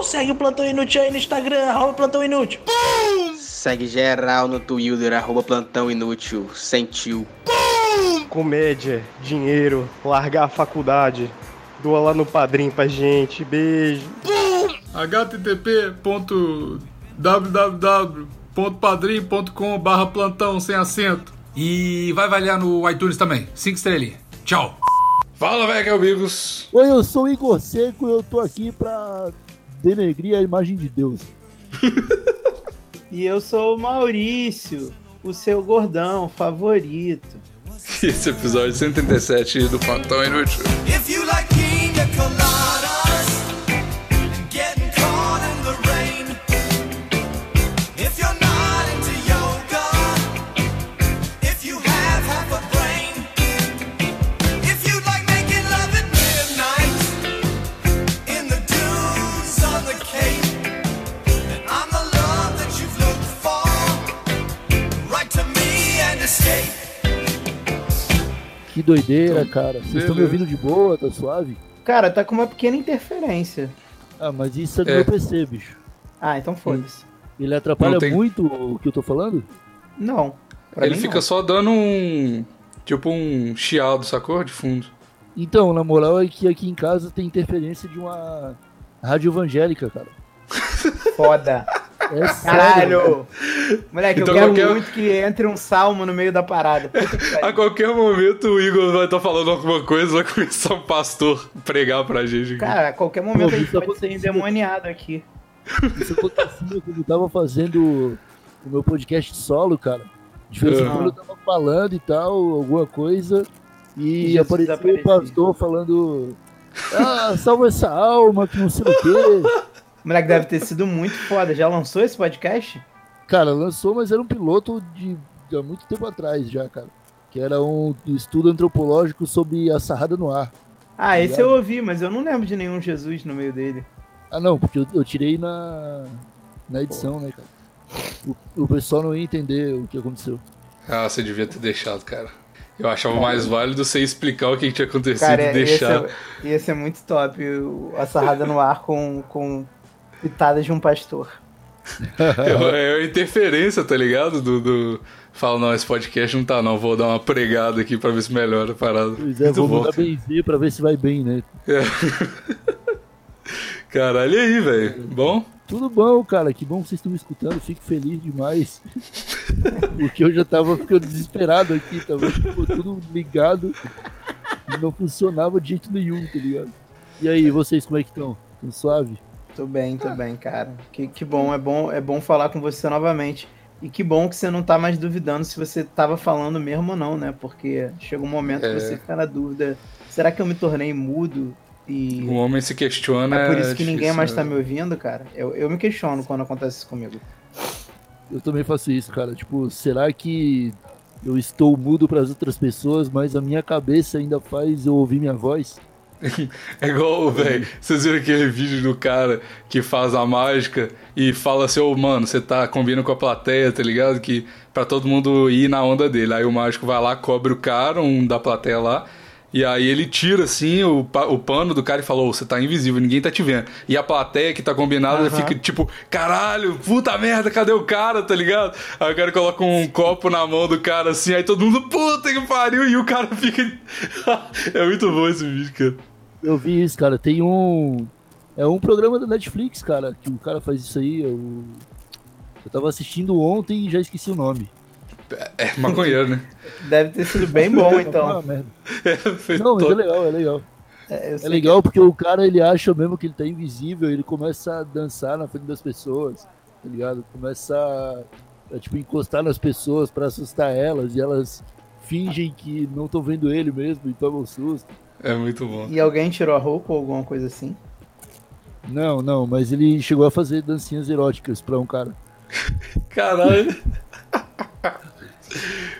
Uhul! Segue o Plantão Inútil aí no Instagram, arroba Plantão Inútil. Segue geral no Twitter, arroba Plantão Inútil, sentiu. Comédia, dinheiro, largar a faculdade. Doa lá no padrinho pra gente. Beijo. http.www.padrim.com barra plantão sem acento. E vai avaliar no iTunes também. Cinco estrelinhas. Tchau. Fala, velho, amigos. Oi, eu sou o Igor Seco e eu tô aqui pra denegrir a imagem de Deus. E eu sou o Maurício, o seu gordão favorito. Esse episódio 137 do Plantão Inútil. Que doideira, cara. Vocês estão me ouvindo de boa? Tá suave? Cara, tá com uma pequena interferência. Ah, mas isso é do É. meu PC, bicho. Ah, então foda-se. Ele atrapalha tem- muito o que eu tô falando? Não. pra Ele mim fica não. só dando um. Tipo um chiado, sacou? De fundo. Então, na moral é que aqui em casa tem interferência de uma rádio evangélica, cara. Foda. É sério. Caralho! Moleque, Então eu quero qualquer- muito que entre um salmo no meio da parada. Puta que A qualquer momento o Igor vai estar falando alguma coisa, vai começar um pastor pregar pra gente. aqui. Cara, a qualquer momento Pô, a gente pode ser aconteceu. endemoniado aqui. Isso acontecia quando eu tava fazendo o meu podcast solo, cara. De vez em quando eu tava falando e tal, alguma coisa, E e apareceu o pastor falando. Ah, salva essa alma, que não sei o quê. O moleque deve ter sido muito foda. Já lançou esse podcast? Cara, lançou, mas era um piloto de, de há muito tempo atrás já, cara. Que era um estudo antropológico sobre a sarrada no ar. Ah, esse eu ouvi, mas eu não lembro de nenhum Jesus no meio dele. Ah, não, porque eu, eu tirei na, na edição, né, cara? O, o pessoal não ia entender o que aconteceu. Ah, você devia ter deixado, cara. Eu achava mais válido você explicar o que tinha acontecido Cara, e ia deixar. ser, ia ser muito top. A sarrada no ar com, com pitadas de um pastor. É, é a interferência, tá ligado? Do, do... Fala, não, esse podcast não tá, não. Vou dar uma pregada aqui pra ver se melhora a parada. Pois é, Muito vou bom. mudar benzer pra ver se vai bem, né? Caralho, e aí, velho? Bom? Tudo bom, cara. Que bom que vocês estão me escutando. Fico feliz demais. Porque eu já tava ficando desesperado aqui. Tava tipo, tudo ligado. Não funcionava de jeito nenhum, tá ligado? E aí, vocês como é que estão? Tão suave? Tô bem, tô bem, cara. Que, que bom, é bom, é bom falar com você novamente. E que bom que você não tá mais duvidando se você tava falando mesmo ou não, né? Porque chega um momento É. que você fica na dúvida. Será que eu me tornei mudo? E O homem se questiona. é por isso que ninguém mais tá né? me ouvindo, cara? Eu, eu me questiono quando acontece isso comigo. Eu também faço isso, cara. Tipo, será que eu estou mudo para as outras pessoas, mas a minha cabeça ainda faz eu ouvir minha voz? É igual, velho. Vocês viram aquele vídeo do cara que faz a mágica e fala assim: Ô, mano, você tá combinando com a plateia, tá ligado? Que pra todo mundo ir na onda dele. Aí o mágico vai lá, cobre o cara, um da plateia lá. E aí ele tira assim o, o pano do cara e fala: Ô, você tá invisível, ninguém tá te vendo. E a plateia que tá combinada Aham. fica tipo: Caralho, puta merda, cadê o cara, tá ligado? Aí o cara coloca um copo na mão do cara assim, aí todo mundo, puta que pariu, e o cara fica. é muito bom esse vídeo, cara. Eu vi isso, cara. Tem um. É um programa da Netflix, cara, que o cara faz isso aí. Eu, eu tava assistindo ontem e já esqueci o nome. É maconheiro, né? Deve ter sido bem bom, então. merda. Foi Não, mas é legal, é legal. É, É legal porque o cara ele acha mesmo que ele tá invisível, ele começa a dançar na frente das pessoas, tá ligado? Começa a, a, tipo encostar nas pessoas pra assustar elas e elas fingem que não estão vendo ele mesmo e tomam susto. É muito bom. E alguém tirou a roupa ou alguma coisa assim? Não, não, mas ele chegou a fazer dancinhas eróticas pra um cara. Caralho,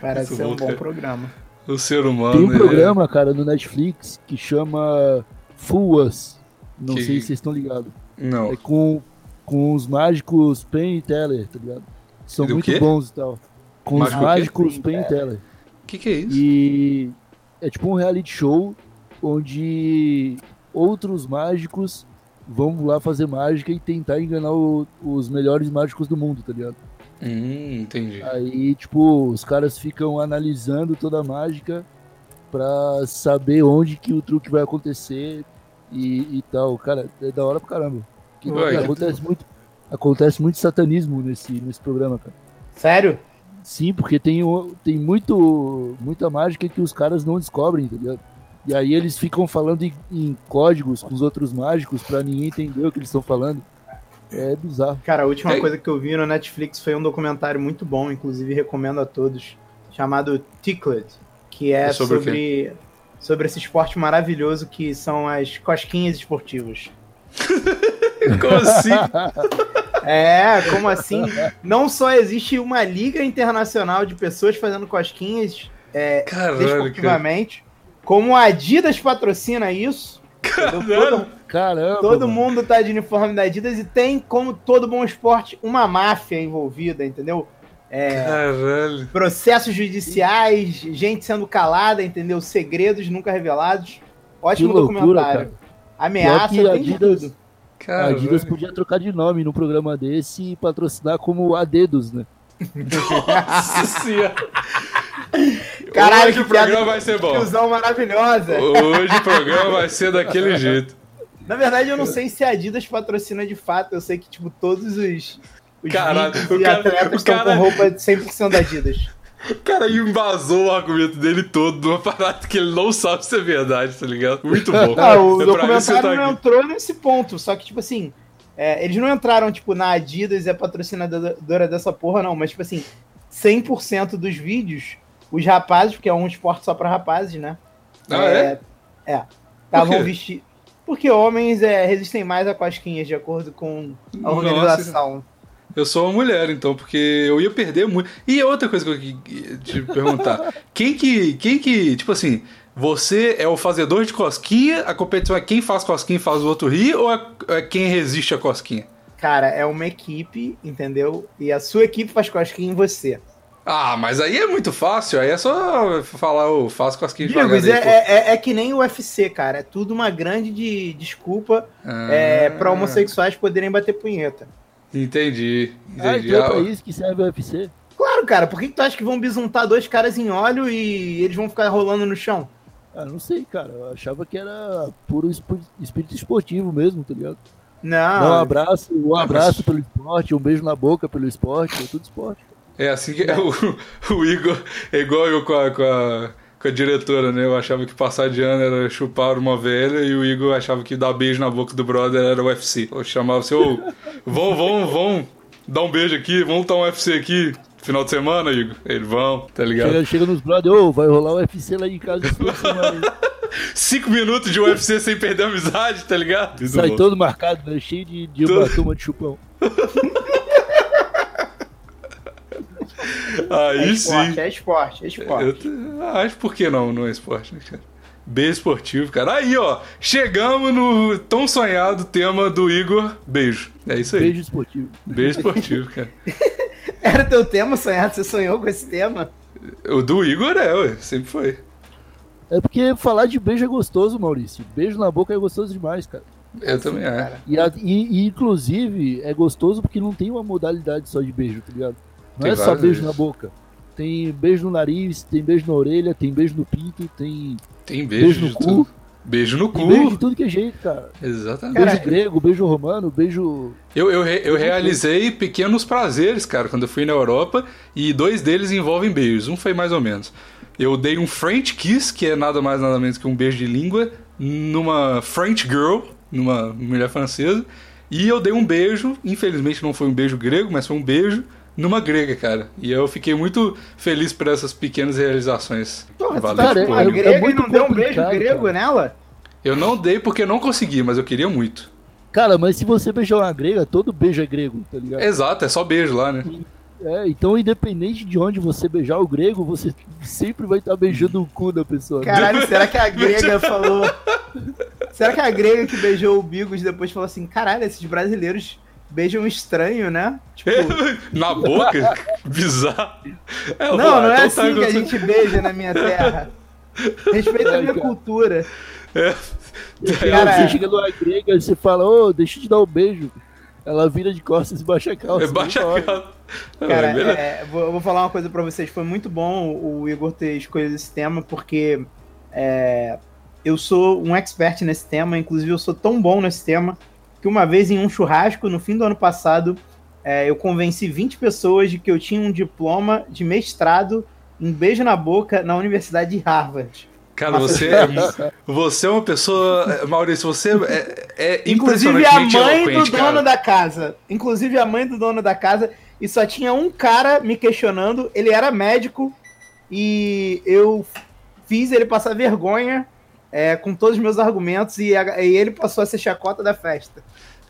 Parece Muito ser um bom, cara. programa. o ser humano. Tem um ele- programa, cara, no Netflix que chama Full Us. Não Que- sei se vocês estão ligados. Não. É com, com os mágicos Penn e Teller, tá ligado? São Do muito quê? bons e tal. Com os Mágico o quê? mágicos e Penn e Teller. O que, que é isso? E é tipo um reality show onde outros mágicos vão lá fazer mágica e tentar enganar o- os melhores mágicos do mundo, tá ligado? Hum, entendi. Aí, tipo, os caras ficam analisando toda a mágica pra saber onde que o truque vai acontecer e, e tal. Cara, é da hora pra caramba. Que- Ué, que- acontece muito, acontece muito satanismo nesse, nesse programa, cara. Sério? Sim, porque tem, tem muito, muita mágica que os caras não descobrem, tá ligado? E aí eles ficam falando em, em códigos com os outros mágicos pra ninguém entender o que eles estão falando. É bizarro. Cara, a última Ei. coisa que eu vi no Netflix foi um documentário muito bom, inclusive recomendo a todos, chamado Tickled, que é É sobre sobre, sobre esse esporte maravilhoso que são as cosquinhas esportivas. Como assim? É, como assim? Não só existe uma liga internacional de pessoas fazendo cosquinhas Caralho, cara. Como a Adidas patrocina isso. Todo, Caramba! todo mano. mundo tá de uniforme da Adidas e tem, como todo bom esporte, uma máfia envolvida, entendeu? É, Caralho. processos judiciais, gente sendo calada, entendeu? Segredos nunca revelados. Ótimo Que loucura, documentário. cara. Ameaça, a tem Adidas- tudo. A Caralho. Adidas podia trocar de nome num programa desse e patrocinar como Adedos, né? Nossa senhora. Caralho, Hoje o programa vai ser bom. Fusão maravilhosa. Hoje o programa vai ser daquele jeito. Na verdade, eu não sei se a Adidas patrocina de fato. Eu sei que, tipo, todos os, os Caralho, o cara- atletas estão cara- com roupa de 100% da Adidas. O cara embasou o argumento dele todo numa parada que ele não sabe se é verdade, tá ligado? Muito bom. Ah, o É documentário tá não entrou nesse ponto. Só que, tipo assim, é, eles não entraram, tipo, na Adidas é patrocinadora dessa porra, não. Mas, tipo assim, 100% dos vídeos, os rapazes, porque é um esporte só pra rapazes, né? Ah, é? É. Estavam quê? vestidos. Porque homens é, resistem mais a cosquinhas, de acordo com a Nossa. organização. Eu sou uma mulher, então, porque eu ia perder muito. E outra coisa que eu queria te perguntar: quem que. Quem que. Tipo assim, você é o fazedor de cosquinha, a competição é quem faz cosquinha e faz o outro rir, ou é, é quem resiste a cosquinha? Cara, é uma equipe, entendeu? E a sua equipe faz cosquinha em você. Ah, mas aí é muito fácil, aí é só falar, eu faço cosquinha Digo, devagar. é, aí, pô. é, é- é que nem o UFC, cara. É tudo uma grande de- desculpa Ah, é, pra homossexuais poderem bater punheta. Entendi, Ah, entendi. então é Ah, pra isso que serve o UFC. Claro, cara. Por que, que tu acha que vão bisuntar dois caras em óleo e eles vão ficar rolando no chão? Ah, não sei, cara. Eu achava que era puro espírito esportivo mesmo, tá ligado? Não. Dá um abraço, um Ah, abraço pelo esporte, um beijo na boca pelo esporte, é tudo esporte. É assim que o, o Igor é igual eu com a, com, a, com a diretora, né? Eu achava que passar de ano era chupar uma velha e o Igor achava que dar beijo na boca do brother era UFC. Eu chamava assim, ô, vão, vão, vão dar um beijo aqui, vamos dar um UFC aqui final de semana, Igor? Ele, vão, tá ligado? Chega, chega nos brothers, ô, vai rolar o UFC lá em casa. Cinco minutos de UFC sem perder a amizade, tá ligado? Sai todo marcado, né? cheio de, de Todo- hematoma de chupão. É Aí esporte, sim. é esporte, é esporte. Eu acho por que não, não é esporte, né, cara? Beijo esportivo, cara. Aí, ó, chegamos no tão sonhado tema do Igor. Beijo. É isso aí. Beijo esportivo. Beijo esportivo, cara. Era teu tema sonhado? Você sonhou com esse tema? O do Igor é, ué, sempre foi. É porque falar de beijo é gostoso, Maurício. Beijo na boca é gostoso demais, cara. Eu também acho. E, e- e, inclusive, é gostoso porque não tem uma modalidade só de beijo, tá ligado? Não Tem é só beijo vezes. na boca. Tem beijo no nariz, tem beijo na orelha, tem beijo no pinto, tem Tem beijo, beijo no cu. tudo. Beijo no Tem beijo de cu. tudo que é jeito, cara. Exatamente. Cara, Beijo grego, beijo romano, beijo. Eu, eu, eu realizei pequenos prazeres, cara, quando eu fui na Europa, e dois deles envolvem beijos. Um foi mais ou menos. Eu dei um French kiss, que é nada mais nada menos que um beijo de língua, numa French girl, numa mulher francesa, e eu dei um beijo, infelizmente não foi um beijo grego, mas foi um beijo numa grega, cara. E eu fiquei muito feliz por essas pequenas realizações. Porra, Valeu, tá Cara, com uma é- é e muito não deu um beijo grego cara. nela? Eu não dei porque eu não consegui, mas eu queria muito. Cara, mas se você beijar uma grega, todo beijo é grego, tá ligado? Exato, é só beijo lá, né? É, então independente de onde você beijar o grego, você sempre vai estar beijando o cu da pessoa. Caralho, será que a grega falou. Será que a grega que beijou o Bigos depois falou assim: caralho, esses brasileiros beijam estranho, né? Tipo. Na boca? Bizarro. Ela Não, falou, não "Ah, é então tá assim que a gostoso." gente beija na minha terra. Respeita a minha cara. cultura. É, Cara, você chega numa grega e você fala, ô, deixa eu te dar um beijo. Ela vira de costas e baixa a calça. É baixa a calça. Cara, É, é, vou, eu vou falar uma coisa pra vocês. Foi muito bom o Igor ter escolhido esse tema, porque é, eu sou um expert nesse tema. Inclusive, eu sou tão bom nesse tema que uma vez em um churrasco, no fim do ano passado, é, eu convenci 20 pessoas de que eu tinha um diploma de mestrado em beijo na boca na Universidade de Harvard. Cara, Nossa, você é, você é uma pessoa. Maurício, você é, é Inclusive a mãe do eloquente, dono cara. da casa. Inclusive a mãe do dono da casa. E só tinha um cara me questionando. Ele era médico. E eu fiz ele passar vergonha é, com todos os meus argumentos. E, a- e ele passou a ser chacota da festa.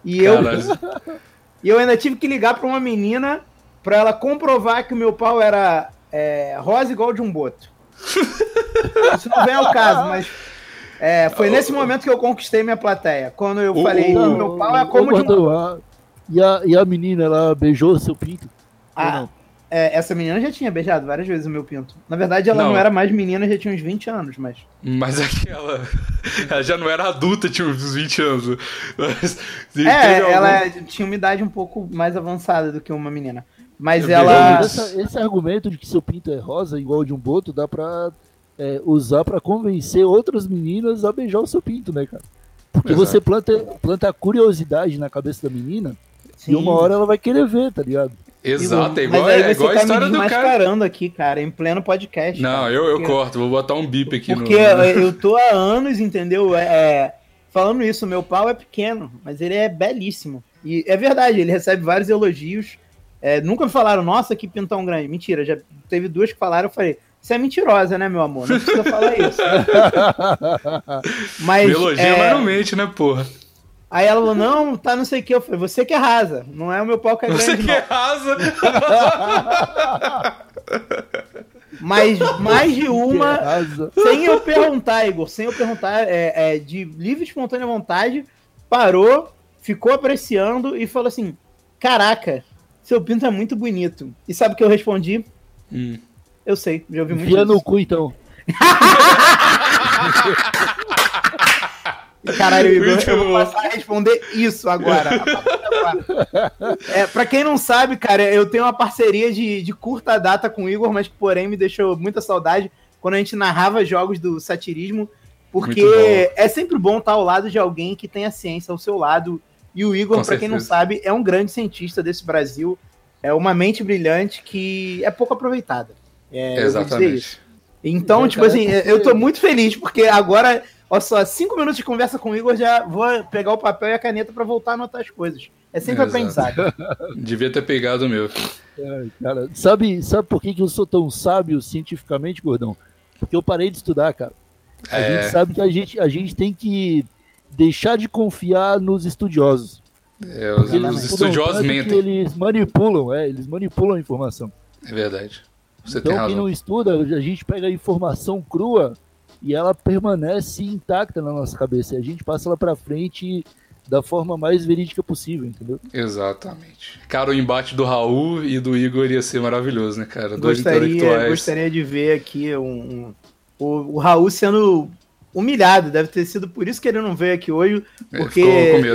E eu, e eu ainda tive que ligar pra uma menina pra ela comprovar que o meu pau era é, rosa igual de um boto. Isso não vem ao caso, mas é, foi nesse momento que eu conquistei minha plateia. Quando eu falei, meu pau é como de um e, a, e a menina, ela beijou seu pinto? Ah? É, essa menina já tinha beijado várias vezes o meu pinto. Na verdade, ela não, Não. era mais menina, já tinha uns 20 anos, mas. Mas aquela. Ela já não era adulta, tinha uns 20 anos. Mas, É, algum- ela tinha uma idade um pouco mais avançada do que uma menina. Mas Eu ela. Essa- esse argumento de que seu pinto é rosa, igual de um boto, dá pra é, usar pra convencer outras meninas a beijar o seu pinto, né, cara? Porque Exato. você planta, planta a curiosidade na cabeça da menina Sim. e uma hora ela vai querer ver, tá ligado? Exato, é Mas igual, aí é você a tá história me do cara. desmascarando aqui, cara, em pleno podcast. Não, cara. eu, eu Porque- corto, vou botar um bip aqui Porque no. eu tô há anos, entendeu? É, é, falando isso, meu pau é pequeno, mas ele é belíssimo. E é verdade, ele recebe vários elogios. É, nunca me falaram, nossa, que pintão grande. Mentira, já teve duas que falaram, eu falei, você é mentirosa, né, meu amor? Não precisa falar isso. Mas. Me elogia, é, mas não mente, né, porra? Aí ela falou, não, tá não sei o que. Eu falei, você que arrasa, não é o meu pau que é Você grande, que não. arrasa. Mas mais de uma. Sem eu perguntar, Igor, sem eu perguntar, é, é, de livre e espontânea vontade, parou, ficou apreciando e falou assim: Caraca, seu pinto é muito bonito. E sabe o que eu respondi? Hum. Eu sei, já ouvi muito Enfia no cu, então. Caralho, Igor, Muito eu vou bom. passar a responder isso agora. É, pra quem não sabe, cara, eu tenho uma parceria de, de curta data com o Igor, mas que porém me deixou muita saudade quando a gente narrava jogos do satirismo, porque é sempre bom estar ao lado de alguém que tem a ciência ao seu lado. E o Igor, pra quem não sabe, é um grande cientista desse Brasil, é uma mente brilhante que é pouco aproveitada. É, eu vou dizer isso. Exatamente. Então, É, tipo cara, assim, eu tô muito feliz, porque agora, olha só, cinco minutos de conversa com o Igor, já vou pegar o papel e a caneta pra voltar a anotar as coisas. É sempre Exato. aprendizado. Devia ter pegado o meu. Ai, cara, sabe, sabe por que, que eu sou tão sábio cientificamente, gordão? Porque eu parei de estudar, cara. A É. gente sabe que a gente, a gente tem que deixar de confiar nos estudiosos. É, os, os estudiosos mentem. Eles manipulam, é, eles manipulam a informação. É verdade. Você tem então, quem não estuda, a gente pega a informação crua e ela permanece intacta na nossa cabeça. E a gente passa ela pra frente da forma mais verídica possível, entendeu? Exatamente. Cara, o embate do Raul e do Igor ia ser maravilhoso, né, cara? Dois Gostaria, intelectuais. gostaria de ver aqui um, um- o, o Raul sendo humilhado. Deve ter sido por isso que ele não veio aqui hoje, Ele porque.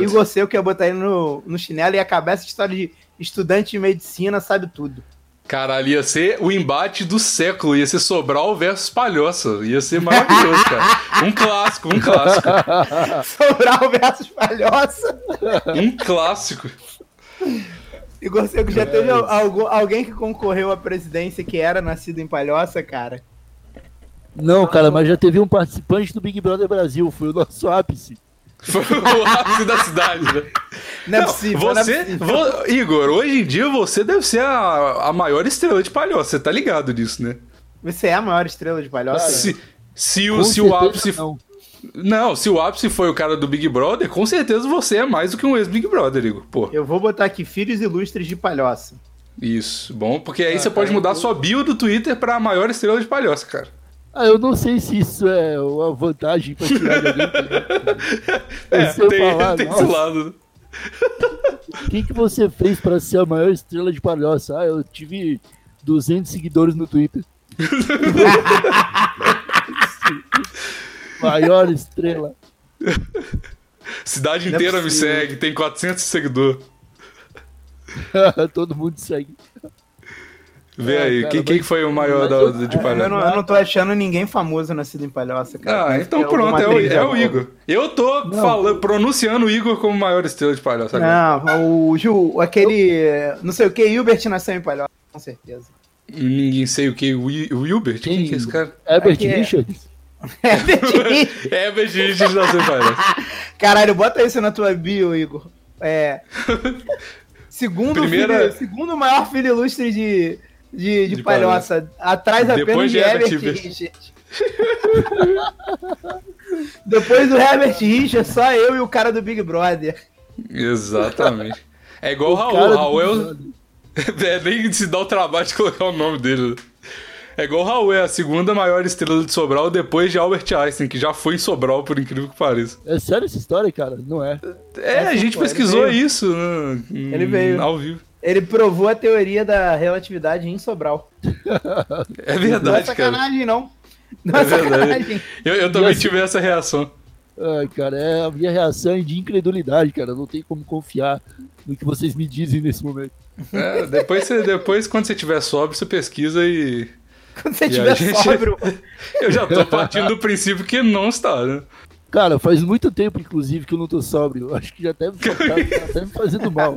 Igor Seu que ia botar ele no, no chinelo e ia acabar essa história de estudante de medicina, sabe tudo. Caralho, ia ser o embate do século. Ia ser Sobral versus Palhoça. Ia ser maravilhoso, cara. Um clássico, um clássico. Sobral versus Palhoça. Um clássico. Igor Seco já teve algum, alguém que concorreu à presidência que era nascido em Palhoça, cara? Não, cara, mas já teve um participante do Big Brother Brasil, foi o nosso ápice. Foi o ápice da cidade, né? Não é Não, possível. não é você, possível. vo- Igor, hoje em dia você deve ser a, a maior estrela de Palhoça. Você tá ligado nisso, né? Você é a maior estrela de Palhoça? Se, se o, se o ápice. não. Não, se o ápice foi o cara do Big Brother, com certeza você é mais do que um ex-Big Brother, Igor. Pô, Eu vou botar aqui filhos ilustres de Palhoça. isso. Bom, porque aí você pode mudar sua bio do Twitter pra maior estrela de Palhoça, cara. Ah, eu não sei se isso é uma vantagem pra tirar de alguém. tá É, tem, falar, tem esse lado. O que, que você fez pra ser a maior estrela de palhoça? Ah, eu tive 200 seguidores no Twitter. maior estrela. Cidade Não é inteira me possível. segue, tem 400 seguidores. Todo mundo segue. Vê É, aí, cara, quem, quem foi o maior da, eu- da- de Eu palhaço? não, eu não tô achando ninguém famoso nascido em Palhoça, cara. Ah, então pronto, é o, é o. Igor. Eu tô falando, pronunciando o Igor como maior estrela de palhaço agora. Não, o Gil, aquele. Não sei o que, Hilbert nasceu em Palhoça, com certeza. Ninguém sei o que, o Wilbert? Quem, Quem? que é esse cara? Herbert é- Richards? É. É, Begis nasceu em palhaço. Caralho, bota isso na tua bio, Igor. É. Segundo, Primeira- filho, segundo maior filho ilustre de, de, de, De palhoça. Atrás Depois apenas de de Herbert Richards. Richards. Depois do Herbert Richards, só eu e o cara do Big Brother. Exatamente. É igual o Raul. Raul é, o- é nem se dá o trabalho de colocar o nome dele. É igual o Raul, é a segunda maior estrela de Sobral depois de Albert Einstein, que já foi em Sobral, por incrível que pareça. É sério essa história, cara? Não é. É, a gente pesquisou veio. isso né, Ele veio. ao vivo. Ele provou a teoria da relatividade em Sobral. É Não é verdade, cara. sacanagem, não. Não É é, verdade. sacanagem. Eu, eu também assim- tive essa reação. Ai, cara, é a minha reação é de incredulidade, cara. Não tem como confiar no que vocês me dizem nesse momento. É, depois, você, depois, quando você tiver sóbrio, você pesquisa e. Quando você E a estiver gente- sóbrio. Eu já tô partindo do princípio que não está, né? Cara, faz muito tempo, inclusive, que eu não tô sóbrio. Eu Acho que já deve estar até me fazendo mal.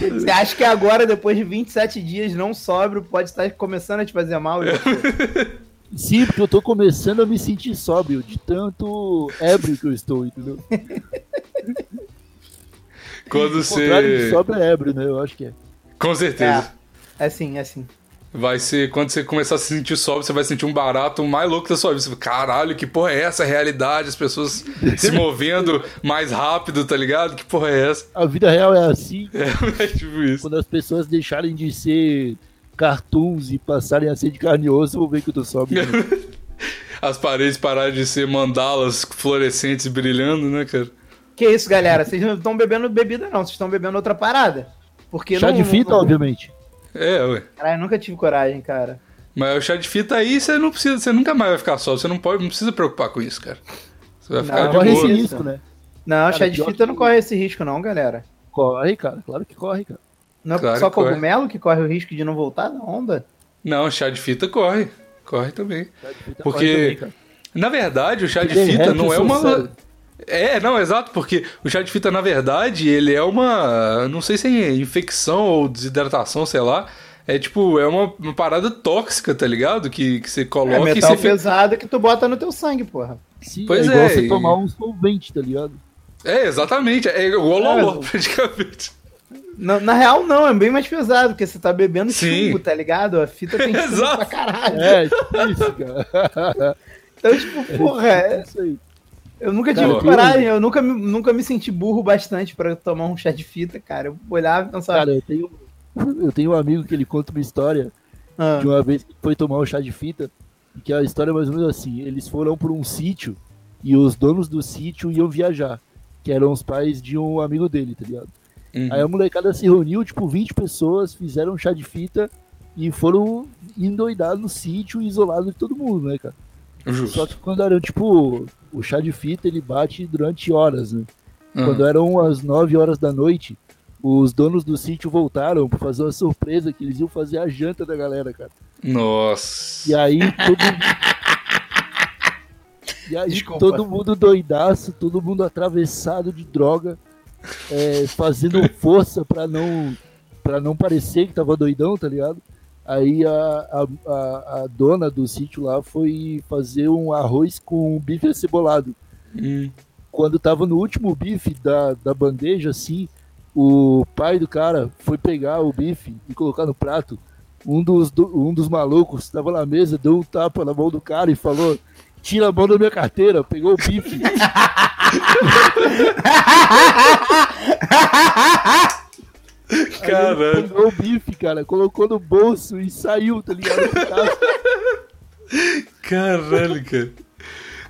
Você acha que agora, depois de 27 dias não sóbrio, pode estar começando a te fazer mal? Igor? Sim, porque eu tô começando a me sentir sóbrio, de tanto ébrio que eu estou, entendeu? Quando O contrário de você. sóbrio é ébrio, né? Eu acho que é. Com certeza. É assim, é assim. Vai ser, quando você começar a se sentir sóbrio, você vai sentir um barato mais louco da sua vida. Você fala, Caralho, que porra é essa? Realidade, as pessoas se movendo mais rápido, tá ligado? Que porra é essa? A vida real é assim, É, tipo isso. quando as pessoas deixarem de ser cartoons e passarem a ser de carne e osso, eu vou ver que eu tô sóbrio. As paredes pararem de ser mandalas fluorescentes brilhando, né, cara? Que isso, galera? Vocês não estão bebendo bebida, não. Vocês estão bebendo outra parada. Porque Chá não, de fita, não, obviamente. É, ué. Caralho, eu nunca tive coragem, cara. Mas o chá de fita aí, você não precisa, você nunca mais vai ficar sóbrio. Você não pode, não precisa preocupar com isso, cara. Você vai Não, ficar de Corre esse boa. isso. risco, né? Não, Cara, chá de fita que- não corre esse risco, não, galera. Corre, cara. Claro que corre, cara. Não é Claro só que corre. cogumelo que corre o risco de não voltar da onda? Não, chá de fita corre. Corre também. Fita Porque- corre também. Na verdade, o chá de fita não é uma. É, não, exato, porque o chá de fita, na verdade, ele é uma. Não sei se é infecção ou desidratação, sei lá. É tipo, é uma, uma parada tóxica, tá ligado? Que, que você É coloca e metal você fica. pesado que tu bota no teu sangue, porra. Sim, Pois é igual é, você e- tomar um solvente, tá ligado? É, exatamente. É igual loló, É. praticamente. Na, na real, não, é bem mais pesado, porque você tá bebendo Sim. chumbo, tá ligado? A fita tem chumbo Exato. pra caralho. É, tipo isso, cara. Então, tipo, porra, É é- isso aí. Eu nunca Cara, tive eu- coragem, eu nunca, me- nunca me senti burro bastante pra tomar um chá de fita, cara. Eu olhava e pensava, Cara, eu tenho, eu tenho um amigo que ele conta uma história ah, de uma vez que foi tomar um chá de fita, e que a história é mais ou menos assim, eles foram para um sítio e os donos do sítio iam viajar, que eram os pais de um amigo dele, tá ligado? Uhum. Aí a molecada se reuniu, tipo, 20 pessoas, fizeram um chá de fita e foram endoidados no sítio, isolados de todo mundo, né, cara? Justo. Só que quando era, tipo, o chá de fita, ele bate durante horas, né? Uhum. Quando eram as 9 horas da noite, os donos do sítio voltaram pra fazer uma surpresa que eles iam fazer a janta da galera, cara. Nossa. E aí todo E aí Desculpa. todo mundo doidaço, todo mundo atravessado de droga, é, fazendo força pra não para não parecer que tava doidão, tá ligado? Aí a, a, a, dona do sítio lá foi fazer um arroz com bife acebolado. Hum. Quando tava no último bife da, da bandeja, assim, o pai do cara foi pegar o bife e colocar no prato. Um dos, do- um dos malucos estava na mesa, deu um tapa na mão do cara e falou: Tira a mão da minha carteira, pegou o bife. Caralho. Pegou o bife, cara, colocou no bolso e saiu, tá ligado? Caralho, cara.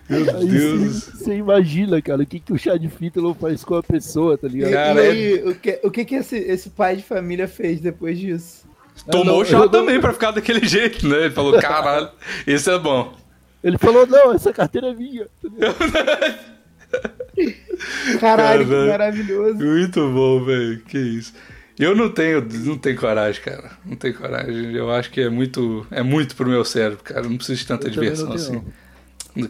Meu Aí Deus. você imagina, cara, o que, que o chá de fita não faz com a pessoa, tá ligado? Cara, e aí, o que, o que, que esse, esse pai de família fez depois disso? Tomou não, o chá eu não- também pra ficar daquele jeito, né? Ele falou, caralho, esse é bom. Ele falou, não, essa carteira é minha. Caralho, que Caralho. maravilhoso. Muito bom, velho. Que isso. Eu não tenho, não tenho coragem, cara. Não tenho coragem. Eu acho que é muito, é muito pro meu cérebro, cara. Eu não preciso de tanta Eu diversão assim.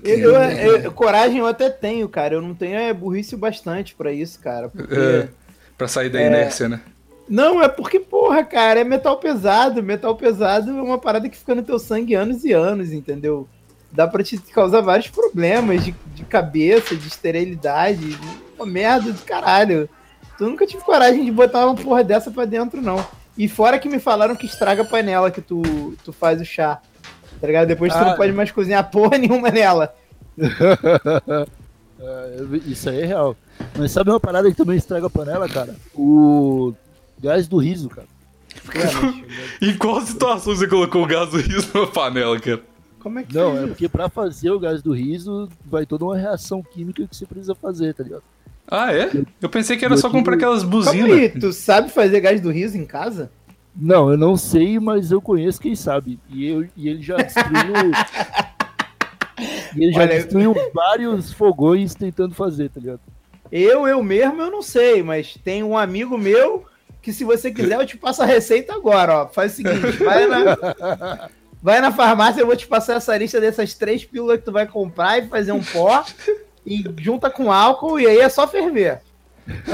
Eu, eu- coragem eu até tenho, cara. Eu não tenho é burrice o bastante pra isso, cara. Porque... É, pra sair da inércia, né? Não, é porque, porra, cara, é metal pesado. Metal pesado é uma parada que fica no teu sangue anos e anos, entendeu? Dá pra te causar vários problemas de, de cabeça, de esterilidade. Uma merda do caralho. Tu nunca tive coragem de botar uma porra dessa pra dentro, não. E fora que me falaram que estraga a panela que tu, tu faz o chá. Tá ligado? Depois tu Ah. não pode mais cozinhar porra nenhuma nela. É, Isso aí é real. Mas sabe uma parada que também estraga a panela, cara? O gás do riso, cara. Em qual situação você colocou o gás do riso na panela, cara? Como é que Não, é isso? porque pra fazer o gás do riso vai toda uma reação química que você precisa fazer, tá ligado? Ah, é? Eu pensei que era só comprar aquelas Calma buzinas. aí, tu sabe fazer gás do riso em casa? Não, eu não sei, mas eu conheço quem sabe. E, eu, e ele já destruiu. e ele já Olha, destruiu vários fogões tentando fazer, tá ligado? Eu, eu mesmo, eu não sei, mas tem um amigo meu que se você quiser eu te passo a receita agora, ó. Faz o seguinte, vai na, vai na farmácia, eu vou te passar essa lista dessas três pílulas que tu vai comprar e fazer um pó e junta com álcool e aí é só ferver.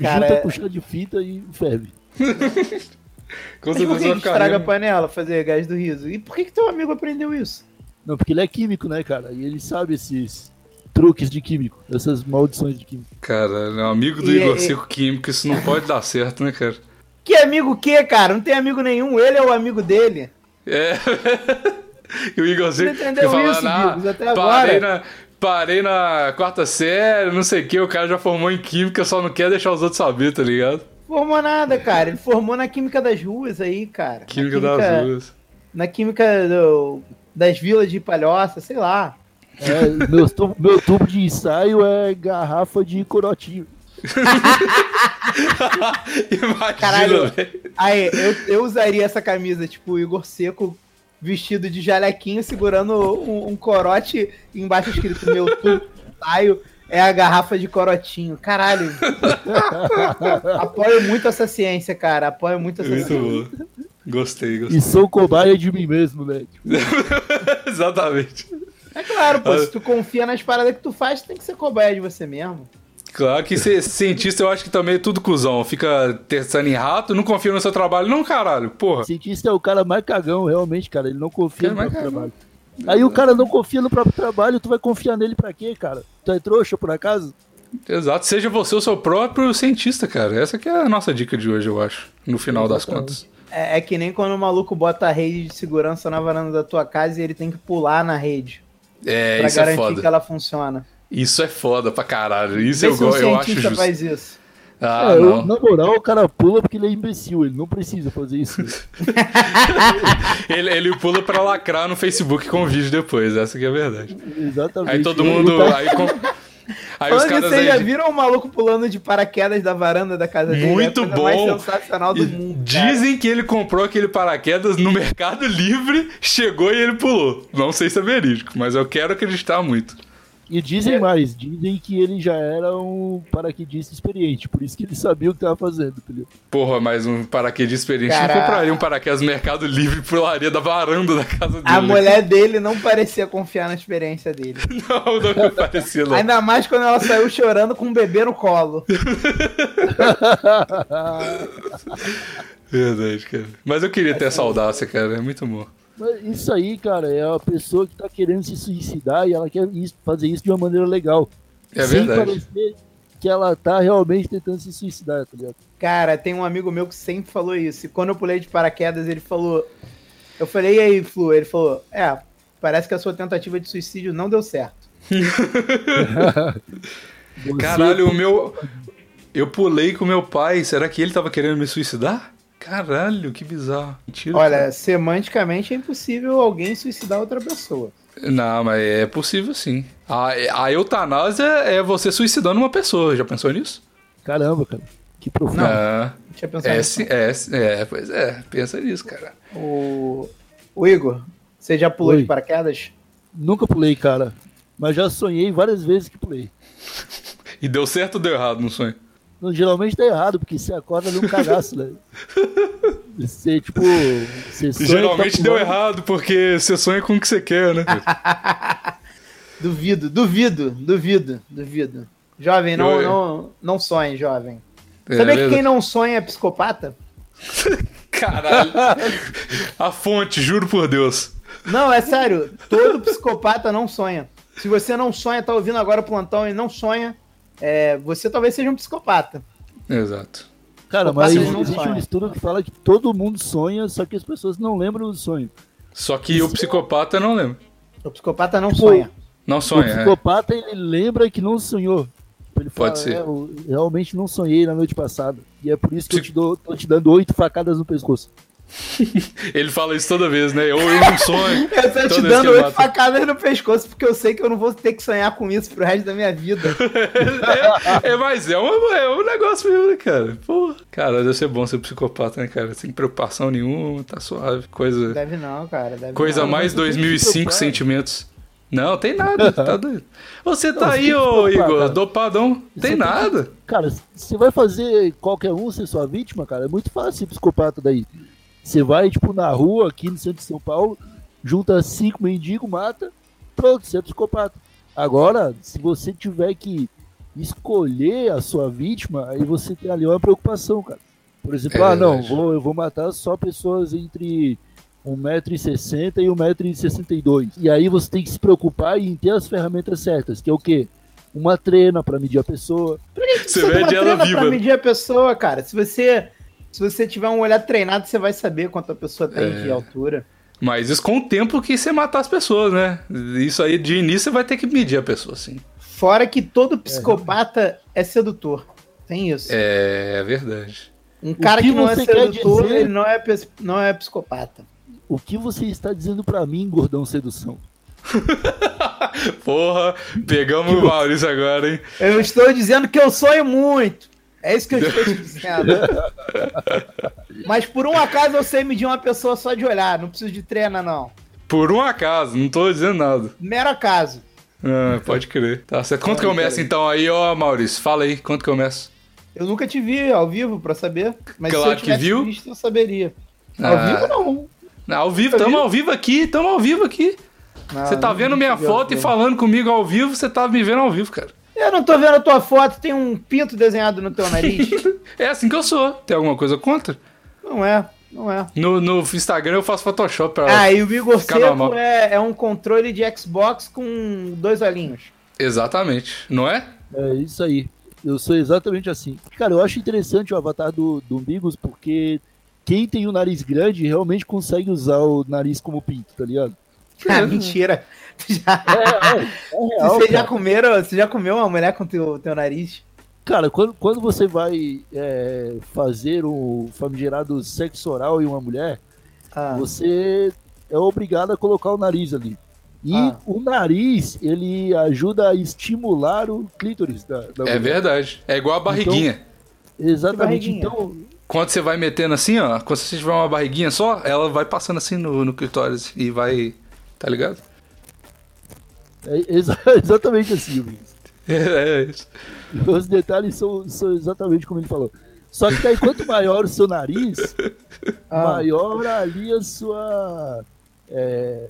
Cara, Junta é- com chá de fita e ferve. Com Mas por que, que estraga a panela fazer gás do riso? E por que, que teu amigo aprendeu isso? Não, porque ele é químico, né, cara? E ele sabe esses truques de químico, essas maldições de químico. Cara, é um amigo do E- Igor e- Seco Químico, isso não pode dar certo, né, cara? Que amigo o quê, cara? Não tem amigo nenhum, ele é o amigo dele. É. e o Igor Seco entendeu fica isso, Bigos, até "Ah, parei agora?" na, parei na quarta série, não sei o que, o cara já formou em Química, só não quer deixar os outros saber, tá ligado? Formou nada, cara. Ele formou na química das ruas aí, cara. Na Química das ruas. Na química do- das vilas de palhoça, sei lá. É, meu, meu tubo de ensaio é garrafa de corotinho. Imagina, Caralho. Aí, eu, eu usaria essa camisa, tipo, Igor Seco vestido de jalequinho, segurando um, um corote embaixo escrito meu de ensaio. É a garrafa de corotinho. Caralho. Apoio muito essa ciência, cara. Apoio muito essa Muito ciência. bom. Gostei, gostei. E sou cobaia de mim mesmo, né? Tipo, Exatamente. É claro, pô. Se tu confia nas paradas que tu faz, tu tem que ser cobaia de você mesmo. Claro que ser cientista eu acho que também é tudo cuzão. Fica testando em rato, não confia no seu trabalho. Não, caralho. Porra. cientista é o cara mais cagão, realmente, cara. Ele não confia no próprio trabalho. Aí o cara não confia no próprio trabalho, tu vai confiar nele pra quê, cara? Tu é trouxa, por acaso? Exato. Seja você o seu próprio cientista, cara. Essa que é a nossa dica de hoje, eu acho. No final das Exatamente. contas. É, é que nem quando o maluco bota a rede de segurança na varanda da tua casa e ele tem que pular na rede. É, pra isso é garantir foda. que ela funciona. Isso é foda pra caralho. Isso Vê eu, um eu acho justo. faz isso. Ah, é, não. eu- na moral, o cara pula porque ele é imbecil, ele não precisa fazer isso. Ele, ele pula pra lacrar no Facebook com o vídeo depois. Essa que é a verdade. Exatamente. Aí todo mundo. cara- Aí, com- aí os caras que vocês já aí. viram o maluco pulando de paraquedas da varanda da casa dele? Muito é a coisa mais bom. sensacional do E mundo. cara. Dizem que ele comprou aquele paraquedas no Mercado Livre, chegou e ele pulou. Não sei se é verídico, mas eu quero acreditar muito. E dizem mais, dizem que ele já era um paraquedista experiente, por isso que ele sabia o que tava fazendo, entendeu? Porra, mas um paraquedas experiente Cara, não compraria um paraquedas no Mercado Livre e pularia da varanda da casa dele. A mulher dele não parecia confiar na experiência dele. Não, não parecia, não. Ainda mais quando ela saiu chorando com um bebê no colo. Verdade, cara. Mas eu queria ter essa audácia, cara. É muito bom. Mas isso aí, cara, é a pessoa que tá querendo se suicidar e ela quer isso- fazer isso de uma maneira legal. É sem verdade. parecer que ela tá realmente tentando se suicidar, tá ligado? Cara, tem um amigo meu que sempre falou isso. E quando eu pulei de paraquedas, ele falou. Eu falei, e aí, Flu? Ele falou: É, parece que a sua tentativa de suicídio não deu certo. Caralho, o meu. Eu pulei com meu pai. Será que ele tava querendo me suicidar? Caralho, que bizarro. Mentira. Olha, semanticamente é impossível alguém suicidar outra pessoa. Não, mas é possível sim. A, a eutanásia é você suicidando uma pessoa. Já pensou nisso? Caramba, cara. Que profundo. Não. Deixa eu pensar. É, nisso. é, é, pois é. Pensa nisso, cara. O... o Igor, você já pulou Oi. de paraquedas? Nunca pulei, cara. Mas já sonhei várias vezes que pulei. E deu certo ou deu errado no sonho? Não, geralmente dá errado, porque você acorda num cagaço, né? Você, tipo. Você tá Geralmente deu pulando. errado, porque você sonha com o que você quer, né? Duvido, duvido, duvido, duvido. Jovem, não, não, não sonhe, jovem. É Sabia que quem não sonha é psicopata? Caralho. A fonte, juro por Deus. Não, é sério. Todo psicopata não sonha. Se você não sonha, tá ouvindo agora o plantão e não sonha, é, você talvez seja um psicopata. Exato. Cara, mas existe sonha. um estudo que fala que todo mundo sonha, só que as pessoas não lembram do sonho. Só que o psicopata não lembra. O psicopata não Pô, sonha. Não o sonha, é. psicopata, ele lembra que não sonhou. Ele Pode fala, ser. "É, eu realmente não sonhei na noite passada. E é por isso que eu te dou, tô te dando oito facadas no pescoço. Ele fala isso toda vez, né? Ou eu não sonho. Eu tô te dando oito facadas no pescoço, porque eu sei que eu não vou ter que sonhar com isso pro resto da minha vida. É, é, mas é um, é um negócio mesmo, né, cara? Porra. Cara, deve ser bom ser psicopata, né, cara? Sem preocupação nenhuma, tá suave. Coisa, Deve não, cara. Deve coisa não. mais mas não tem que se 2005 preocupar. sentimentos. Não, tem nada, tá doido. Você tá Não, você aí, tem ô Igor, cara. dopadão. Você Tem tem nada. Cara, você vai fazer qualquer um ser sua vítima, cara, é muito fácil ser psicopata daí. Você vai, tipo, na rua, aqui no centro de São Paulo, junta cinco mendigos, mata, pronto, você é psicopata. Agora, se você tiver que escolher a sua vítima, aí você tem ali uma preocupação, cara. Por exemplo, É ah, não, vou, eu vou matar só pessoas entre 1,60m e 1,62m. E aí você tem que se preocupar em ter as ferramentas certas, que é o quê? Uma trena pra medir a pessoa, Você tem uma mede ela trena viva. Pra medir a pessoa, cara. Se você, se você tiver um olhar treinado, você vai saber quanto a pessoa tem É. de altura. Mas isso com o tempo que você matar as pessoas, né? Isso aí de início você vai ter que medir a pessoa, sim. Fora que todo psicopata é sedutor. Tem isso. É, é verdade. Um cara que que, não é sedutor, dizer- ele não é, não é psicopata. O que você está dizendo pra mim, gordão sedução? Porra, pegamos o Maurício agora, hein? Eu estou dizendo que eu sonho muito. É isso que eu estou te dizendo. Mas por um acaso eu sei medir uma pessoa só de olhar. Não preciso de treina, não. Por um acaso, não tô dizendo nada. Mero acaso. Ah, pode crer. Tá certo. Quanto que começa então aí, ó, Maurício? Fala aí, quanto que começa? Eu nunca te vi ao vivo pra saber. Mas se Claro eu que tivesse viu. visto, eu saberia. Ao Ah. vivo, não. Não, ao vivo, tamo ao vivo aqui, tamo ao vivo aqui. Você tá vendo minha ao foto e falando comigo ao vivo, você tá me vendo ao vivo, cara. Eu não tô vendo a tua foto, tem um pinto desenhado no teu nariz. É assim que eu sou. Tem alguma coisa contra? não é, não é. No, no Instagram eu faço Photoshop pra. Ah, e o Igor Seco é, é um controle de Xbox com dois olhinhos. Exatamente, não é? É isso aí. Eu sou exatamente assim. Cara, eu acho interessante o avatar do, do Umbigos porque quem tem o nariz grande realmente consegue usar o nariz como pinto, tá ligado? Ah, mentira. Já- É, é, é real, Vocês já comeram, você já comeu uma mulher com teu, teu nariz? Cara, quando, quando você vai é, fazer o famigerado sexo oral em uma mulher, Ah, você é obrigado a colocar o nariz ali. E Ah. o nariz, ele ajuda a estimular o clítoris da, da É verdade. É igual a barriguinha. Exatamente. Que barriguinha? Então, Quando você vai metendo assim, ó, quando você tiver uma barriguinha só, ela vai passando assim no, no clitóris e vai. Tá ligado? É exa- exatamente assim, Luiz. É, é isso. Os detalhes são, são exatamente como ele falou. Só que daí, quanto maior o seu nariz, ah, maior ali a sua, é,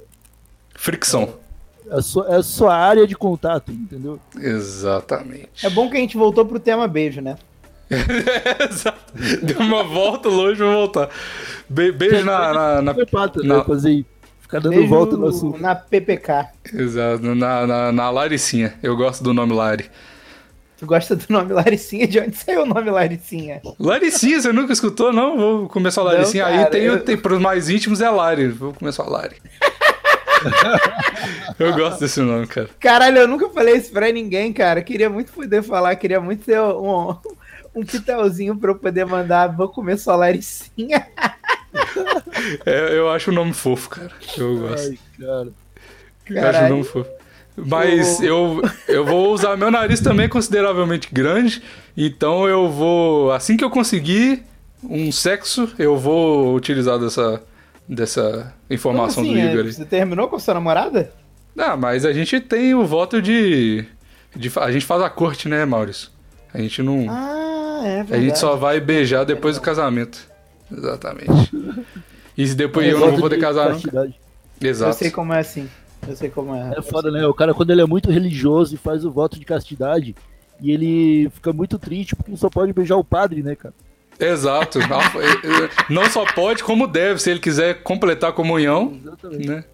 Fricção. a sua, a sua área de contato, entendeu? Exatamente. é bom que a gente voltou pro tema beijo, né? Exato. Deu uma volta longe pra voltar. Be- beijo na. na, na- Psicopata, né? na- Fazer aí, ficar dando Beijo volta no assunto. na PPK. Exato, na, na, na Laricinha. Eu gosto do nome Lari. Tu gosta do nome Laricinha? De onde saiu o nome Laricinha? Laricinha, você nunca escutou, não? Vou começar a Não, Laricinha. Aí cara, tem, eu- tem pros mais íntimos é Lari. Vou começar a Lari. eu gosto desse nome, cara. Caralho, eu nunca falei isso pra ninguém, cara. Queria muito poder falar, queria muito ter um, um pitelzinho pra eu poder mandar. Vou comer sua Laricinha. É, eu acho o nome fofo, cara. Eu gosto. Ai, cara. Eu acho o nome fofo. Mas eu, eu vou usar meu nariz também é consideravelmente grande. Então eu vou. Assim que eu conseguir um sexo, eu vou utilizar dessa, dessa informação Como do assim? Igor É, aí. Você terminou com sua namorada? Ah, mas a gente tem o voto de, de. A gente faz a corte, né, Maurício? A gente não. Ah, é verdade. a gente só vai beijar depois do casamento. Exatamente. E se depois É eu não vou poder de casar, não? castidade. Eu Exato. sei como é assim. Eu sei como é. É foda, né? O cara, quando ele é muito religioso e faz o voto de castidade, e ele fica muito triste porque só pode beijar o padre, né, cara? Exato. Não, é- é- Não só pode, como deve. Se ele quiser completar a comunhão, Exatamente. né?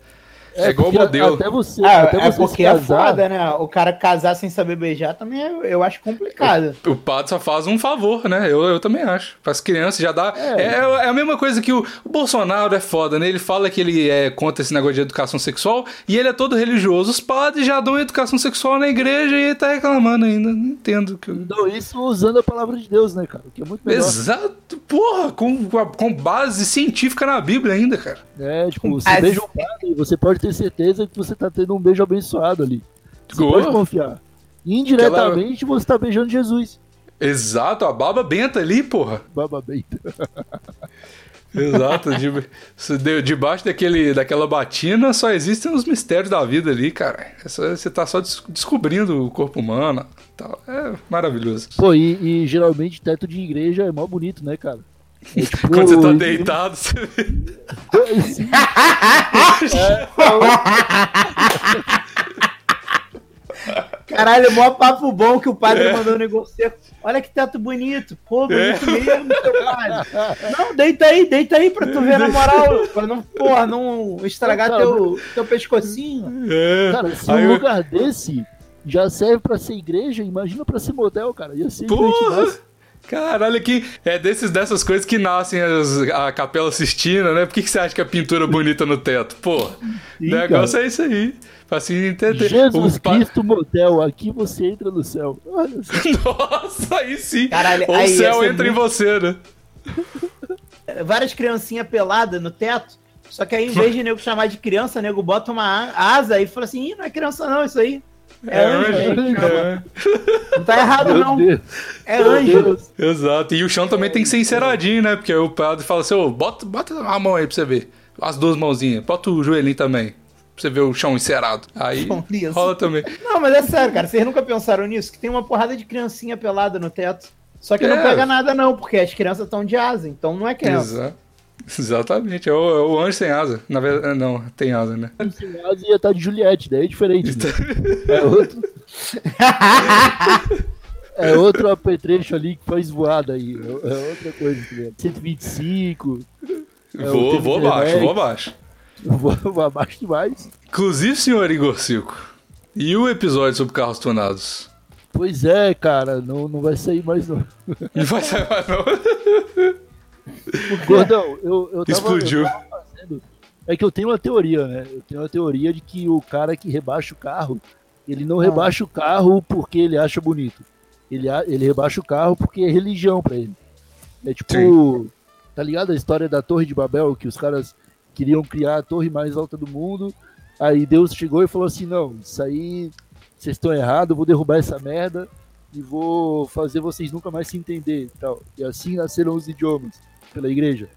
É igual porque modelo. Até você, Ah, até é você porque é casar, foda, né? O cara casar sem saber beijar também é- eu acho complicado. O padre só faz um favor, né? Eu, eu também acho. Para as crianças já dá. É. É. é a mesma coisa que o, o Bolsonaro é foda, né? Ele fala que ele é contra esse negócio de educação sexual e ele é todo religioso. Os padres já dão educação sexual na igreja e ele tá reclamando ainda. Não entendo. Que... Então, isso usando a palavra de Deus, né, cara? O que é muito melhor. Exato, porra, com, com base científica na Bíblia ainda, cara. É, tipo, você As- beija um padre, você pode ter certeza que você tá tendo um beijo abençoado ali. Você pode confiar. Indiretamente, você tá beijando Jesus. Exato, a baba benta ali, porra. Baba beita. Exato, de, debaixo daquele, daquela batina só existem os mistérios da vida ali, cara. É só- você tá só des- descobrindo o corpo humano. Tal. É maravilhoso. Pô, e, e geralmente teto de igreja é mó bonito, né, cara? É, tipo, Quando você tá deitado, você. Caralho, mó papo bom que o padre É. mandou negociar. Olha que teto bonito. Pô, bonito mesmo, seu padre. Não, deita aí, deita aí pra tu ver na moral. Pra não, porra, não estragar Cara, teu, teu pescocinho. É. Cara, se Aí um eu- lugar desse já serve pra ser igreja, imagina pra ser motel, cara. Ia ser Porra! Caralho, que é desses, dessas coisas que nascem as- a Capela Sistina, né? Por que, que você acha que a pintura é bonita no teto? Pô, o Sim, negócio é isso aí. Pra assim entender. Jesus O Cristo Motel, aqui você entra no céu. Nossa, aí sim. Caralho, Ou o aí ia céu entra em muito- você, né? Várias criancinhas peladas no teto. Só que aí, em vez de nego chamar de criança, nego bota uma asa e fala assim: Ih, não é criança, não, isso aí. É, anjo, hein? É. Não tá errado, não. É anjo. Exato. E o chão também tem que ser enceradinho, né? Porque aí o padre fala assim, ô, bota, bota a mão aí pra você ver. As duas mãozinhas. Bota o joelhinho também. Pra você ver o chão encerado. Aí liso. rola também. Não, mas é sério, cara. Vocês nunca pensaram nisso? Que tem uma porrada de criancinha pelada no teto. Só que não É. pega nada, não, porque as crianças estão de asa, então não é criança. Exa- Exatamente. É o, é o anjo sem asa. Na verdade, não, tem asa, né? Esse caso ia estar de Juliette, daí é diferente. né? É outro. É outro apetrecho ali que faz voada aí. É outra coisa, tá ligado? 125. É, vou, vou abaixo, vou abaixo. Vou, vou abaixo demais. Inclusive, senhor Igor Cico, e o episódio sobre carros tunados? Pois é, cara, não, não vai sair mais não. Não vai sair mais, não. Gordão, eu, eu tava, Explodiu. eu tava fazendo- É que eu tenho uma teoria, né? Eu tenho uma teoria de que o cara que rebaixa o carro, ele não rebaixa o carro porque ele acha bonito. Ele, ele rebaixa o carro porque é religião pra ele. É tipo, Sim. tá ligado a história da Torre de Babel, que os caras queriam criar a torre mais alta do mundo. Aí Deus chegou e falou assim: não, isso aí vocês estão errados, eu vou derrubar essa merda e vou fazer vocês nunca mais se entender e tal. E assim nasceram os idiomas pela igreja.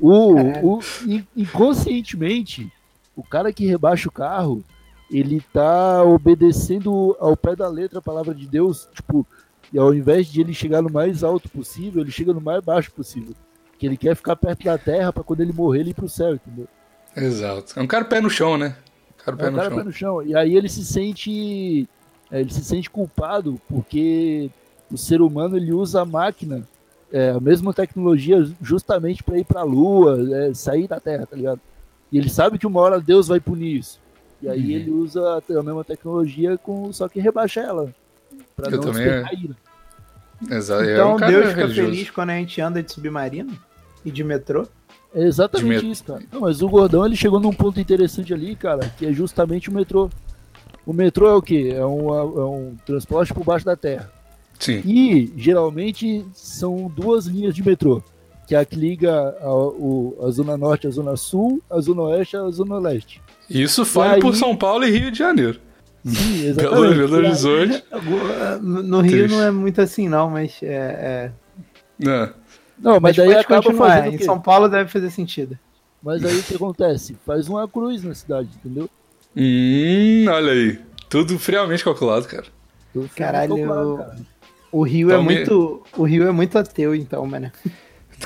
O, o, in- inconscientemente, o cara que rebaixa o carro, ele tá obedecendo ao pé da letra a palavra de Deus, tipo, e ao invés de ele chegar no mais alto possível, ele chega no mais baixo possível. Que ele quer ficar perto da terra para quando ele morrer ele ir pro céu, entendeu? Exato. É um cara pé no chão, né? Cara É, pé o no cara chão. pé no chão. E aí ele se sente. é, ele se sente culpado porque o ser humano ele usa a máquina, é, a mesma tecnologia, justamente para ir para a Lua, é, sair da Terra, tá ligado? E ele sabe que uma hora Deus vai punir isso. E aí Uhum. ele usa a mesma tecnologia, com, só que rebaixa ela. Pra Eu não também, ira. Exato. é Então um cara Deus fica religioso. feliz quando a gente anda de submarino e de metrô. É exatamente De isso, cara. Não, mas o Gordão ele chegou num ponto interessante ali, cara, que é justamente o metrô. O metrô é o quê? É um, é um transporte por baixo da terra. Sim. E geralmente são duas linhas de metrô, que é a que liga a, o- a Zona Norte à Zona Sul, a Zona Oeste à Zona Leste. Isso fale aí- por São Paulo e Rio de Janeiro. Sim, Belo, exatamente. Belo Horizonte. No Rio Triste. não é muito assim, não, mas é. é... Não. Não, mas, Mas daí acaba continuar. fazendo o Em? São Paulo deve fazer sentido. Mas aí o que acontece? Faz uma cruz na cidade, entendeu? Hum, olha aí. Tudo friamente calculado, cara. Tudo Caralho, calculado, cara. O Rio Então, é me- muito. O Rio é muito ateu, então, mano.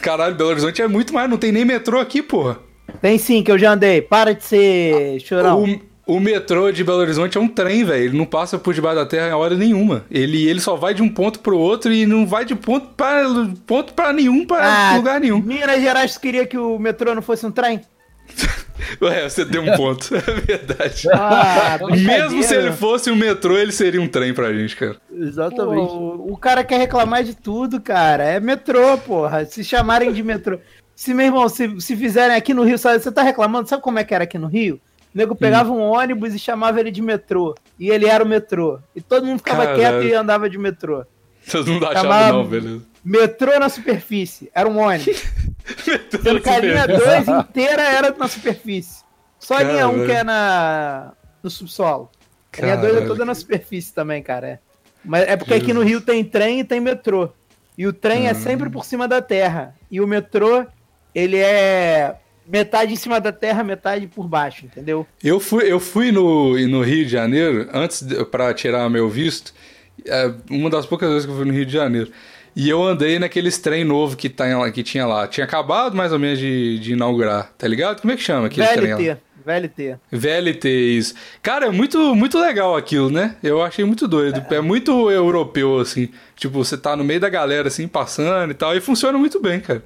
Caralho, Belo Horizonte é muito mais, não tem nem metrô aqui, porra. Tem sim, que eu já andei. Para de ser chorão. O, o metrô de Belo Horizonte é um trem, velho. Ele não passa por debaixo da terra em hora nenhuma. Ele, ele só vai de um ponto pro outro e não vai de ponto pra, ponto pra nenhum, pra Ah, lugar nenhum. Minas Gerais queria que o metrô não fosse um trem? Ué, você deu um ponto, é verdade. Ah, Mesmo se ele fosse um metrô, ele seria um trem pra gente, cara. Exatamente. Pô, o cara quer reclamar de tudo, cara. É metrô, porra. Se chamarem de metrô. Se, meu irmão, se, se fizerem aqui no Rio, sabe, você tá reclamando? Sabe como é que era aqui no Rio? O nego pegava Hum. um ônibus e chamava ele de metrô. E ele era o metrô. E todo mundo ficava Caralho. quieto e andava de metrô. Vocês não achavam, Chamava- não, beleza. Metrô na superfície. Era um ônibus. Sendo que a linha 2 inteira era na superfície. Só a linha 1 um que é na, no subsolo. A linha 2 é toda na superfície também, cara. É. Mas é porque aqui no Rio tem trem e tem metrô. E o trem é Hum. sempre por cima da terra. E o metrô, ele é metade em cima da terra, metade por baixo, entendeu? Eu fui, eu fui no, no Rio de Janeiro, antes pra tirar meu visto, é uma das poucas vezes que eu fui no Rio de Janeiro. E eu andei naqueles trem novo que, tá, que tinha lá. Tinha acabado mais ou menos de, de inaugurar, tá ligado? Como é que chama aquele trem lá? VLT. VLT. VLT, isso. Cara, é muito, muito legal aquilo, né? Eu achei muito doido. É. muito europeu, assim. Tipo, você tá no meio da galera, assim, passando e tal. E funciona muito bem, cara.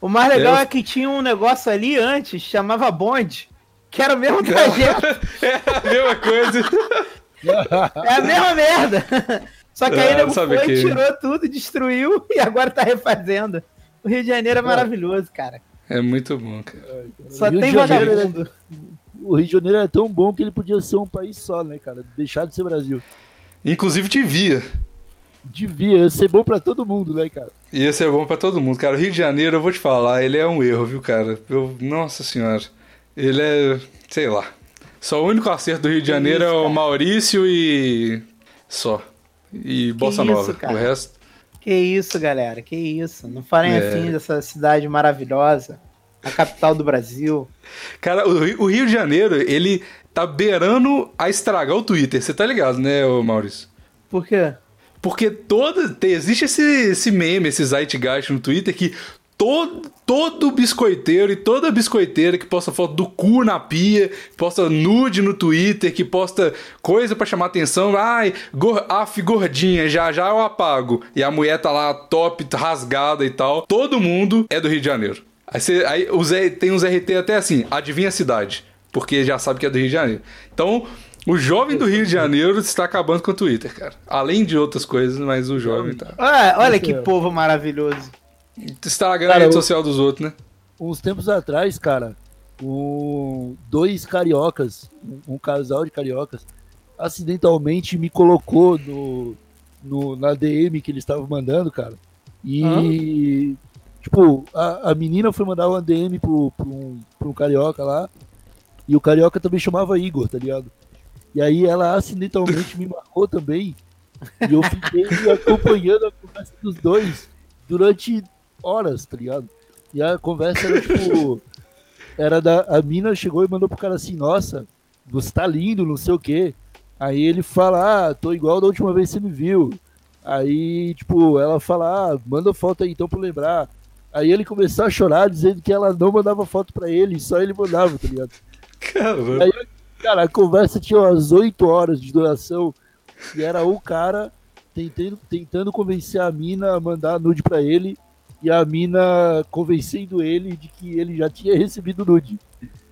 O mais legal Eu- é que tinha um negócio ali antes, chamava bonde, que era o mesmo trajeto. É a mesma coisa. É a mesma merda. Só que aí É, ele sabe foi, que- tirou tudo, destruiu e agora tá refazendo. O Rio de Janeiro é maravilhoso, cara. É muito bom, cara. Só Rio tem vagabundo. O Rio de Janeiro é tão bom que ele podia ser um país só, né, cara? Deixar de ser Brasil. Inclusive devia. Devia ser bom pra todo mundo, né, cara? Ia ser bom pra todo mundo. Cara, o Rio de Janeiro, eu vou te falar, ele é um erro, viu, cara? Eu, nossa senhora. Ele é, sei lá. Só o único acerto do Rio de Janeiro isso, é o? Maurício e. Só. E Bossa isso, Nova. O resto. Que isso, galera, que isso. Não falem É. assim dessa cidade maravilhosa, a capital do Brasil. Cara, o Rio, o Rio de Janeiro, ele tá beirando a estragar o Twitter. Você tá ligado, né, Maurício? Por quê? Porque toda. tem- existe esse, esse meme, esse zeitgeist no Twitter que todo, todo biscoiteiro e toda biscoiteira que posta foto do cu na pia, que posta nude no Twitter, que posta coisa pra chamar atenção. Ai, gor, af, gordinha, já já eu apago. E a mulher tá lá top, rasgada e tal. Todo mundo é do Rio de Janeiro. Aí, você, aí os, tem uns RT até assim, adivinha a cidade. Porque já sabe que é do Rio de Janeiro. Então, o jovem do Rio de Janeiro está acabando com o Twitter, cara. Além de outras coisas, mas o jovem tá. Ah, olha que é. povo maravilhoso. Estragando Cara, a rede social dos outros, né? Uns tempos atrás, cara, um, dois cariocas, um, um casal de cariocas, acidentalmente me colocou no, no, na DM que eles estavam mandando, cara. E, tipo, a, a menina foi mandar uma DM pro, pro, um, pro um carioca lá, e o carioca também chamava Igor, tá ligado? E aí ela acidentalmente me marcou também, e eu fiquei acompanhando a conversa dos dois durante horas, tá ligado? E a conversa era tipo. Era da. A mina chegou e mandou pro cara assim, nossa, você tá lindo, não sei o quê. Aí ele fala, ah, tô igual da última vez que você me viu. Aí, tipo, ela fala, ah, manda foto aí então pra lembrar. Aí ele começou a chorar, dizendo que ela não mandava foto pra ele, só ele mandava, tá ligado? Caramba. Aí, cara, a conversa tinha umas 8 horas de duração e era o cara tentando, tentando convencer a mina a mandar nude pra ele e a mina convencendo ele de que ele já tinha recebido nude.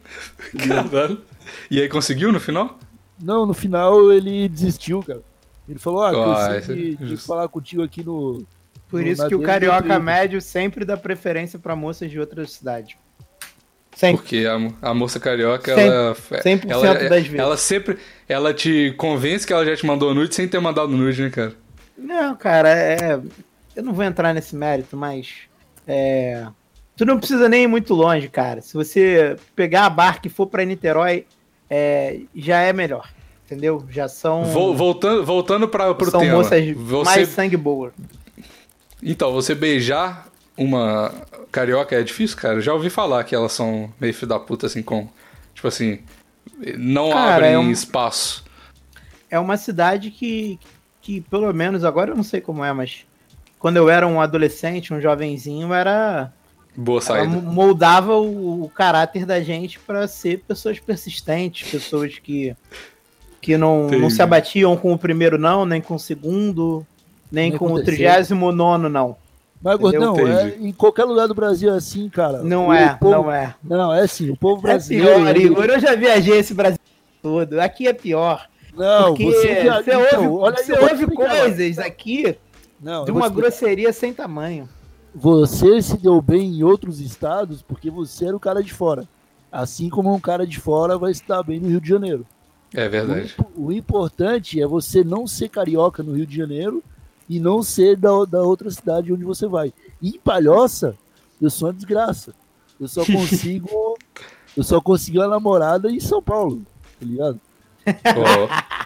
Caralho. E aí conseguiu no final? Não, no final ele desistiu, cara. Ele falou, ah, Ah, cansei isso é falar contigo aqui no... Por no- isso que o carioca Twitter." médio sempre dá preferência pra moças de outras cidades. Sempre. Porque a, a moça carioca, ela, 100% ela, das vezes. ela sempre, ela te convence que ela já te mandou nude sem ter mandado nude, né, cara? Não, cara, é. Eu não vou entrar nesse mérito, mas. É. Tu não precisa nem ir muito longe, cara. Se você pegar a barca e for pra Niterói, é, já é melhor. Entendeu? Já são. Vol- voltando, voltando para são tema. moças Você, mais sangue boa. então, você beijar uma carioca é difícil, cara. Eu já ouvi falar que elas são meio filho da puta assim com, tipo assim, não Cara, abrem é um- espaço. É uma cidade que, que, pelo menos, agora eu não sei como é, mas quando eu era um adolescente, um jovenzinho, era. Boa saída. mo- moldava o, o caráter da gente para ser pessoas persistentes, pessoas que, que não, não se abatiam com o primeiro não, nem com o segundo, nem, Nem com o trigésimo nono não. Mas? Gordão, é, em qualquer lugar do Brasil é assim, cara. Não O é, povo- não é. Não, é assim, o povo É brasileiro. pior, ele- Igor. Eu já viajei esse Brasil todo. Aqui é pior. Não, porque você, já- você então, ouve, olha você ouve explicar. coisas aqui Não, de uma grosseria sem tamanho. Você se deu bem em outros estados porque você era o cara de fora. Assim como um cara de fora vai se dar bem no Rio de Janeiro. É O, verdade. impo- o importante é você não ser carioca no Rio de Janeiro e não ser da, da outra cidade onde você vai. E em Palhoça, eu sou uma desgraça. Eu só consigo. eu só consigo uma namorada em São Paulo, tá ligado? Ó.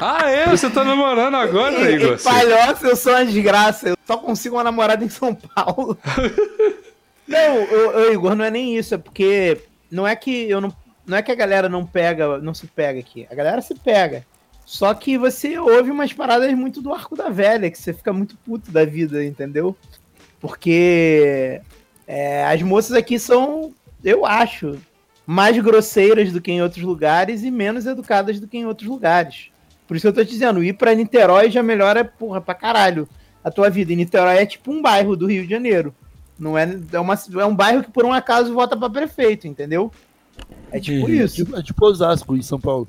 Ah, é? Você tá namorando agora, Em- Igor? Palhoça eu sou uma desgraça. Eu só consigo uma namorada em São Paulo. não, ô, ô, Igor, não é nem isso. É porque não é que eu não. Não é que a galera não pega, não se pega aqui. A galera se pega. Só que você ouve umas paradas muito do arco da velha, que você fica muito puto da vida, entendeu? Porque é, as moças aqui são, eu acho, mais grosseiras do que em outros lugares e menos educadas do que em outros lugares. Por isso eu tô te dizendo, ir pra Niterói já melhora, porra, pra caralho a tua vida. E Niterói é tipo um bairro do Rio de Janeiro. Não é, é, uma, é um bairro que por um acaso vota pra prefeito, entendeu? É tipo Uhum. isso. Tipo, é tipo Osasco, em São Paulo.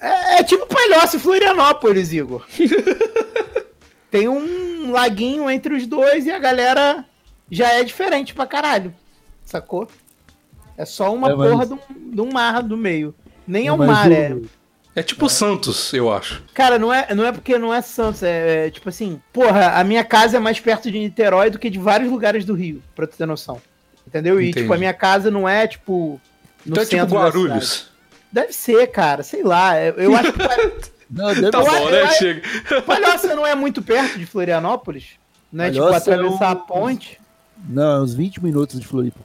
É, é tipo Palhoça e Florianópolis, Igor. Tem um laguinho entre os dois e a galera já é diferente pra caralho. Sacou? É só uma É, mas- porra de um, um mar do meio. Nem é um Mas mar, é. É tipo Santos, eu acho. Cara, não é, não é porque não é Santos, é, é, tipo assim, porra, a minha casa é mais perto de Niterói do que de vários lugares do Rio, pra tu ter noção. Entendeu? E, Entendi. tipo, a minha casa não é, tipo, no Então é tipo. Guarulhos. Deve ser, cara, sei lá. Eu, eu acho que Não, deve Tá bom, né? Chega. Palhoça não é muito perto de Florianópolis? Não é, tipo, Palhoça é atravessar um- a ponte? Não, é uns 20 minutos de Floripa.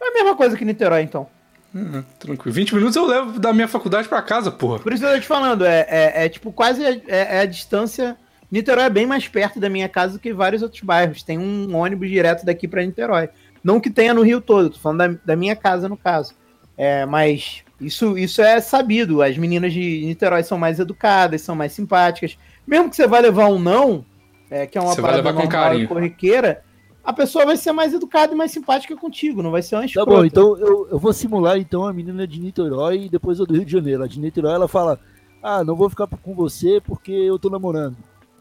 É a mesma coisa que Niterói, então. Hum, Tranquilo. 20 minutos eu levo da minha faculdade pra casa, porra. Por isso eu tô te falando, é, é, é, tipo quase a, é, é a distância. Niterói é bem mais perto da minha casa do que vários outros bairros. Tem um ônibus direto daqui pra Niterói. Não que tenha no Rio todo, tô falando da, da minha casa no caso. É, mas isso, isso é sabido. As meninas de Niterói são mais educadas, são mais simpáticas. Mesmo que você vai levar um não, é, que é uma Você parada normal corriqueira, a pessoa vai ser mais educada e mais simpática contigo, não vai ser uma Tá escrota. bom, então eu, eu vou simular então a menina de Niterói e depois a do Rio de Janeiro. A de Niterói ela fala: Ah, não vou ficar com você porque eu tô namorando.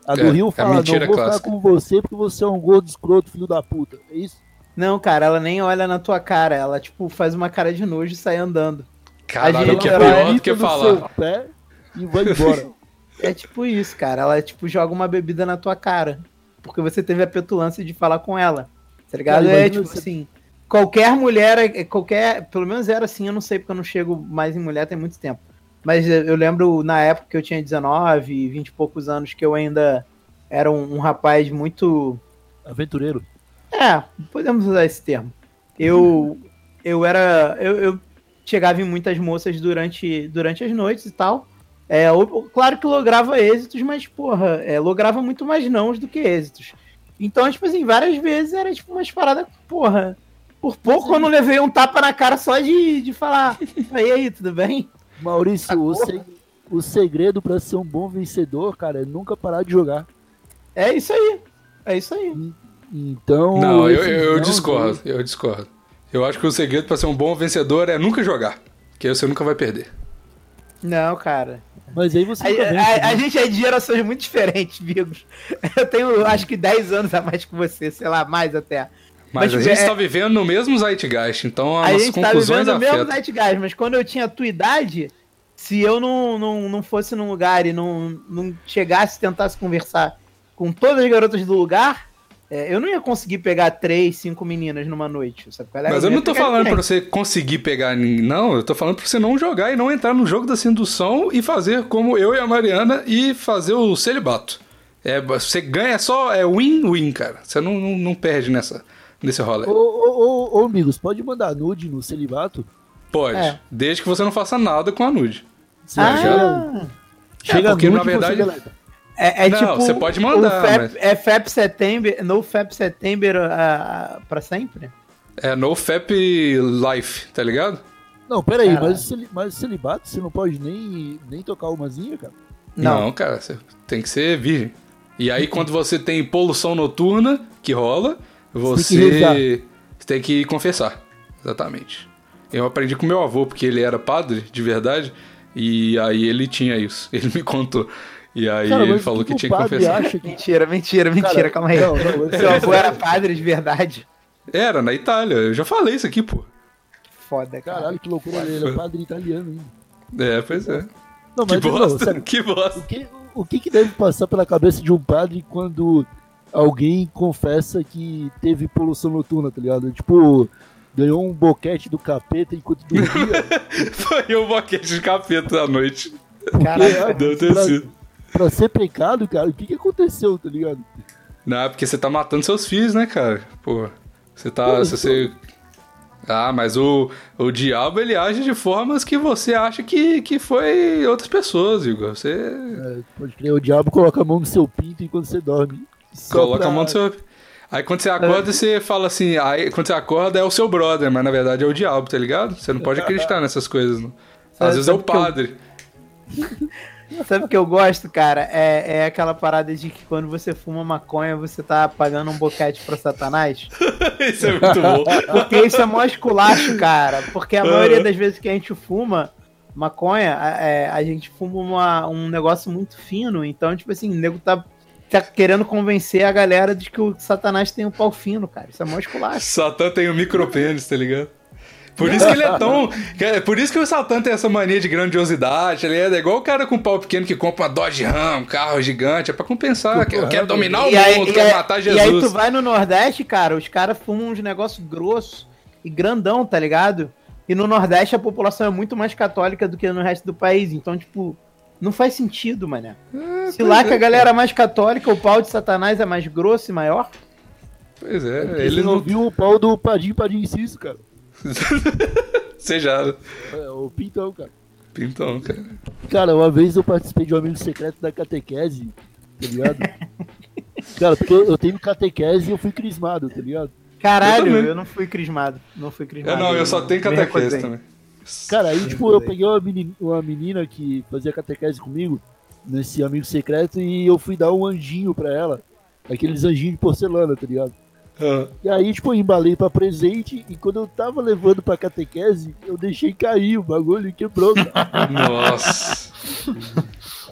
A do É, Rio é fala: Não vou clássica. ficar com você porque você é um gordo escroto, filho da puta. É isso? Não, cara, ela nem olha na tua cara. Ela, tipo, faz uma cara de nojo e sai andando. Caralho, gente que é era pior do que no falar. seu pé e vai embora. É tipo isso, cara. Ela, tipo, joga uma bebida na tua cara. Porque você teve a petulância de falar com ela. Tá ligado? É, tipo você- assim. Qualquer mulher, é- qualquer. Pelo menos era assim, eu não sei porque eu não chego mais em mulher tem muito tempo. Mas eu eu lembro na época que eu tinha 19, 20 e poucos anos, que eu ainda era um, um rapaz muito. Aventureiro. É, podemos usar esse termo. Eu, eu era. Eu, eu chegava em muitas moças durante, durante as noites e tal. É, o- claro que lograva êxitos, mas, porra, é, lograva muito mais nãos do que êxitos. Então, tipo assim, várias vezes era tipo umas paradas, porra. Por pouco eu não levei um tapa na cara só de, de falar. Aí aí, tudo bem? Maurício, o, Sacou? seg- o segredo pra ser um bom vencedor, cara, é nunca parar de jogar. É isso aí. É isso aí. Então. Não, eu, eu, eu não, discordo, eu discordo. Eu acho que o segredo pra ser um bom vencedor é nunca jogar. Que aí você nunca vai perder. Não, cara. Mas aí você A, a- né? a gente é de gerações muito diferentes, Bigos. Eu tenho, acho que 10 anos a mais que você, sei lá, mais até. Mas, Mas, a gente é- tá vivendo no mesmo Zeitgeist, então A as gente tá conclusões vivendo o mesmo. Zeitgeist, mas quando eu tinha a tua idade, se eu não, não, não fosse num lugar e não, não chegasse e tentasse conversar com todas as garotas do lugar, é, eu não ia conseguir pegar três, cinco meninas numa noite. Sabe é? Mas eu ia não tô falando ninguém. pra você conseguir pegar ninguém, não. Eu tô falando pra você não jogar e não entrar no jogo da sedução e fazer como eu e a Mariana e fazer o celibato. É, você ganha só, é win-win, cara. Você não, não, não perde nessa, nesse rolê. Ô, ô, ô, ô, amigos, pode mandar nude no celibato? Pode. É. Desde que você não faça nada com a nude. Você Ah, chega, chega porque, nude na você verdade- deleta. É, é Não, tipo. você pode mandar, Fap- mas- É FAP September, no FAP September ah, pra sempre? É no FAP Life, tá ligado? Não, peraí, Caralho. mas, mas celibato você não pode nem, nem tocar umazinha, cara? Não. cara, você tem que ser virgem. E aí, quando você tem poluição noturna, que rola, Você tem que rezar. você tem que confessar. Exatamente. Eu aprendi com meu avô, porque ele era padre, de verdade, e aí ele tinha isso. Ele me contou. E aí Cara, ele falou que, o tinha que confessar. acha que... Mentira, mentira, mentira, Cara, calma aí. não, não, Seu avô era padre de verdade. Era, na Itália. Eu já falei isso aqui, pô. Foda, cara. Caralho, que loucura, ele é padre italiano ainda. É, pois é. Não, Que mas não, bosta, sério, que bosta. o que, o que que deve passar pela cabeça de um padre quando alguém confessa que teve poluição noturna, tá ligado? Tipo, ganhou um boquete do capeta enquanto dormia. Foi um boquete de capeta à noite. Caraca. Deve ter sido. Pra ser pecado, cara, o que que aconteceu, tá ligado? Não, é porque você tá matando seus filhos, né, cara? Pô, você tá. Pô, você... Ah, mas o, o diabo ele age de formas que você acha que, que foi outras pessoas, Igor. Você É, pode crer, o diabo coloca a mão no seu pinto enquanto você dorme. Coloca pra- a mão no seu. Aí quando você acorda, você fala assim. Aí quando você acorda é o seu brother, mas na verdade é o diabo, tá ligado? Você não pode acreditar nessas coisas, não. Às Sabe- vezes é o que eu- padre. Sabe o que eu gosto, cara? É, é aquela parada de que quando você fuma maconha, você tá pagando um boquete pra Satanás. Isso é muito bom. Porque isso é mó esculacho, cara. Porque a maioria das vezes que a gente fuma maconha, a, é, a gente fuma uma- um negócio muito fino. Então, tipo assim, o nego tá, tá querendo convencer a galera de que o Satanás tem um pau fino, cara. Isso é mó esculacho. Satã tem um micropênis, tá ligado? Por isso que ele é tão. é Por isso que o Satã tem essa mania de grandiosidade, ligado? É igual o cara com pau pequeno que compra uma Dodge Ram, um carro gigante, é pra compensar, quer, quer dominar o E aí, mundo, quer aí- matar e aí tu Jesus. vai no Nordeste, cara, os caras fumam uns negócios grossos e grandão, tá ligado? E no Nordeste a população é muito mais católica do que no resto do país. Então, tipo, não faz sentido, mané. É, Se lá que a galera é mais católica, o pau de Satanás é mais grosso e maior. Pois é, Ele ele não viu o pau do Padim Padim Ciso, cara. Seja. É, o pintão, cara. Então, cara. Cara, uma vez eu participei de um amigo secreto da catequese, tá ligado? cara, porque eu, eu tenho catequese e eu fui crismado, tá ligado? Caralho, Eu eu, não fui crismado. Não fui crismado. não, eu só tenho catequese também. Cara, aí, tipo, eu peguei uma menina, uma menina que fazia catequese comigo, nesse amigo secreto, e eu fui dar um anjinho pra ela. Aqueles anjinhos de porcelana, tá ligado? Ah, E aí, tipo, eu embalei pra presente, e quando eu tava levando pra catequese, eu deixei cair o bagulho e quebrou, cara. Nossa.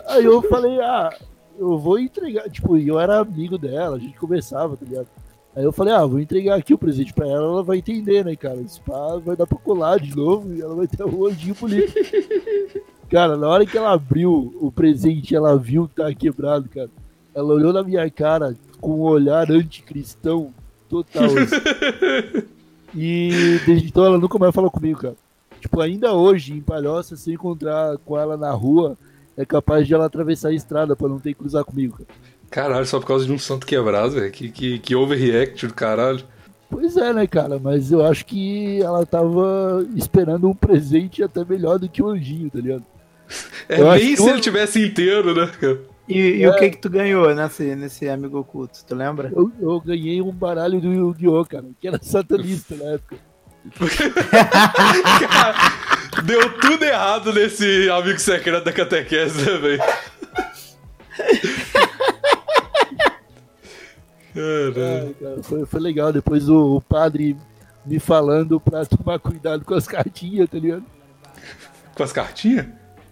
Aí eu falei, ah, eu vou entregar. Tipo, eu era amigo dela, a gente conversava, tá ligado? Aí eu falei, ah, vou entregar aqui o presente pra ela, ela vai entender, né, cara? Esse pá vai dar pra colar de novo e ela vai ter um anjinho bonito. cara, na hora que ela abriu o presente, ela viu que tava quebrado, cara. Ela olhou na minha cara com um olhar anticristão total. E desde então ela nunca mais falou comigo, cara. Tipo, ainda hoje, em Palhoça, se eu encontrar com ela na rua, é capaz de ela atravessar a estrada pra não ter que cruzar comigo, cara. Caralho, só por causa de um santo quebrado, velho. Que, que, que overreact do caralho. Pois é, né, cara? Mas eu acho que ela tava esperando um presente até melhor do que o anjinho, tá ligado? É Eu acho nem que se eu- ele tivesse inteiro, né, cara? E, e É. o que que tu ganhou nesse, nesse amigo oculto, tu lembra? Eu, eu ganhei um baralho do Yu-Gi-Oh, cara, que era satanista na época. Deu tudo errado nesse amigo secreto da catequese, né, velho? Caralho. Cara, foi, foi legal. Depois o, o padre me falando pra tomar cuidado com as cartinhas, tá ligado? Com as cartinhas?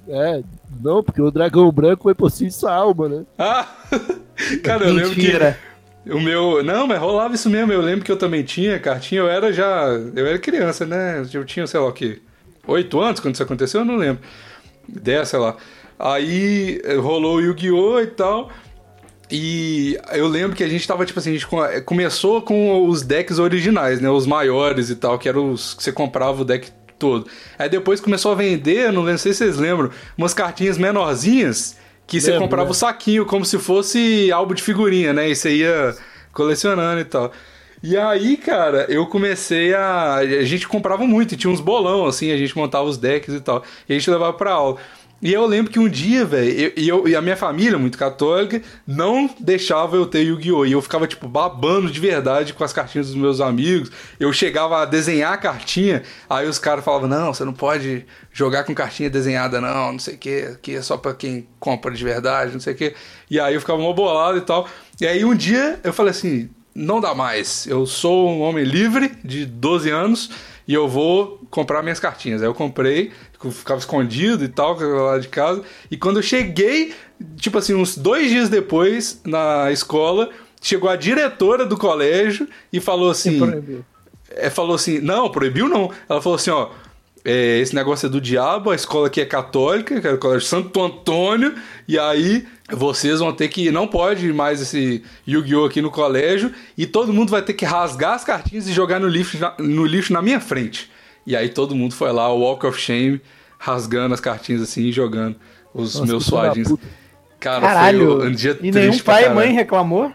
É, não, porque o dragão branco vai possuir sua alma, né? Ah! Cara, eu lembro Mentira. que o meu. Não, mas rolava isso mesmo. Eu lembro que eu também tinha cartinha. Eu era já. Eu era criança, né? Eu tinha, sei lá o quê? Oito anos quando isso aconteceu? Eu não lembro. Dez, sei lá. Aí eh, rolou o Yu-Gi-Oh! e tal. E eu lembro que a gente tava, tipo assim, a gente co- começou com os decks originais, né? Os maiores e tal, que eram os que você comprava o deck todo. Aí depois começou a vender, não sei se vocês lembram, umas cartinhas menorzinhas que você comprava o lembro. saquinho como se fosse álbum de figurinha, né? E você ia colecionando e tal. E aí, cara, eu comecei a. A gente comprava muito, tinha uns bolão, assim, a gente montava os decks e tal. E a gente levava pra aula. E eu lembro que um dia, velho, eu, e eu- e a minha família, muito católica, não deixava eu ter Yu-Gi-Oh! E eu ficava, tipo, babando de verdade com as cartinhas dos meus amigos. Eu chegava a desenhar a cartinha, aí os caras falavam, não, você não pode jogar com cartinha desenhada, não, não sei o que, que é só pra quem compra de verdade, não sei o que. E aí eu ficava mó bolado e tal. E aí um dia eu falei assim, não dá mais, eu sou um homem livre de 12 anos e eu vou comprar minhas cartinhas. Aí eu comprei, ficava escondido e tal, lá de casa. E quando eu cheguei, tipo assim, uns dois dias depois, na escola, chegou a diretora do colégio e falou assim. É, falou assim, não, proibiu não. Ela falou assim, ó. É, esse negócio é do diabo, a escola aqui é católica, que é o colégio Santo Antônio, e aí vocês vão ter que. Não pode mais esse Yu-Gi-Oh! aqui no colégio, e todo mundo vai ter que rasgar as cartinhas e jogar no lixo, na- no lixo na minha frente. E aí todo mundo foi lá, o Walk of Shame, rasgando as cartinhas assim e jogando os Nossa, meus suadinhos. Cara, Caralho. foi um dia e nenhum pai e mãe reclamou?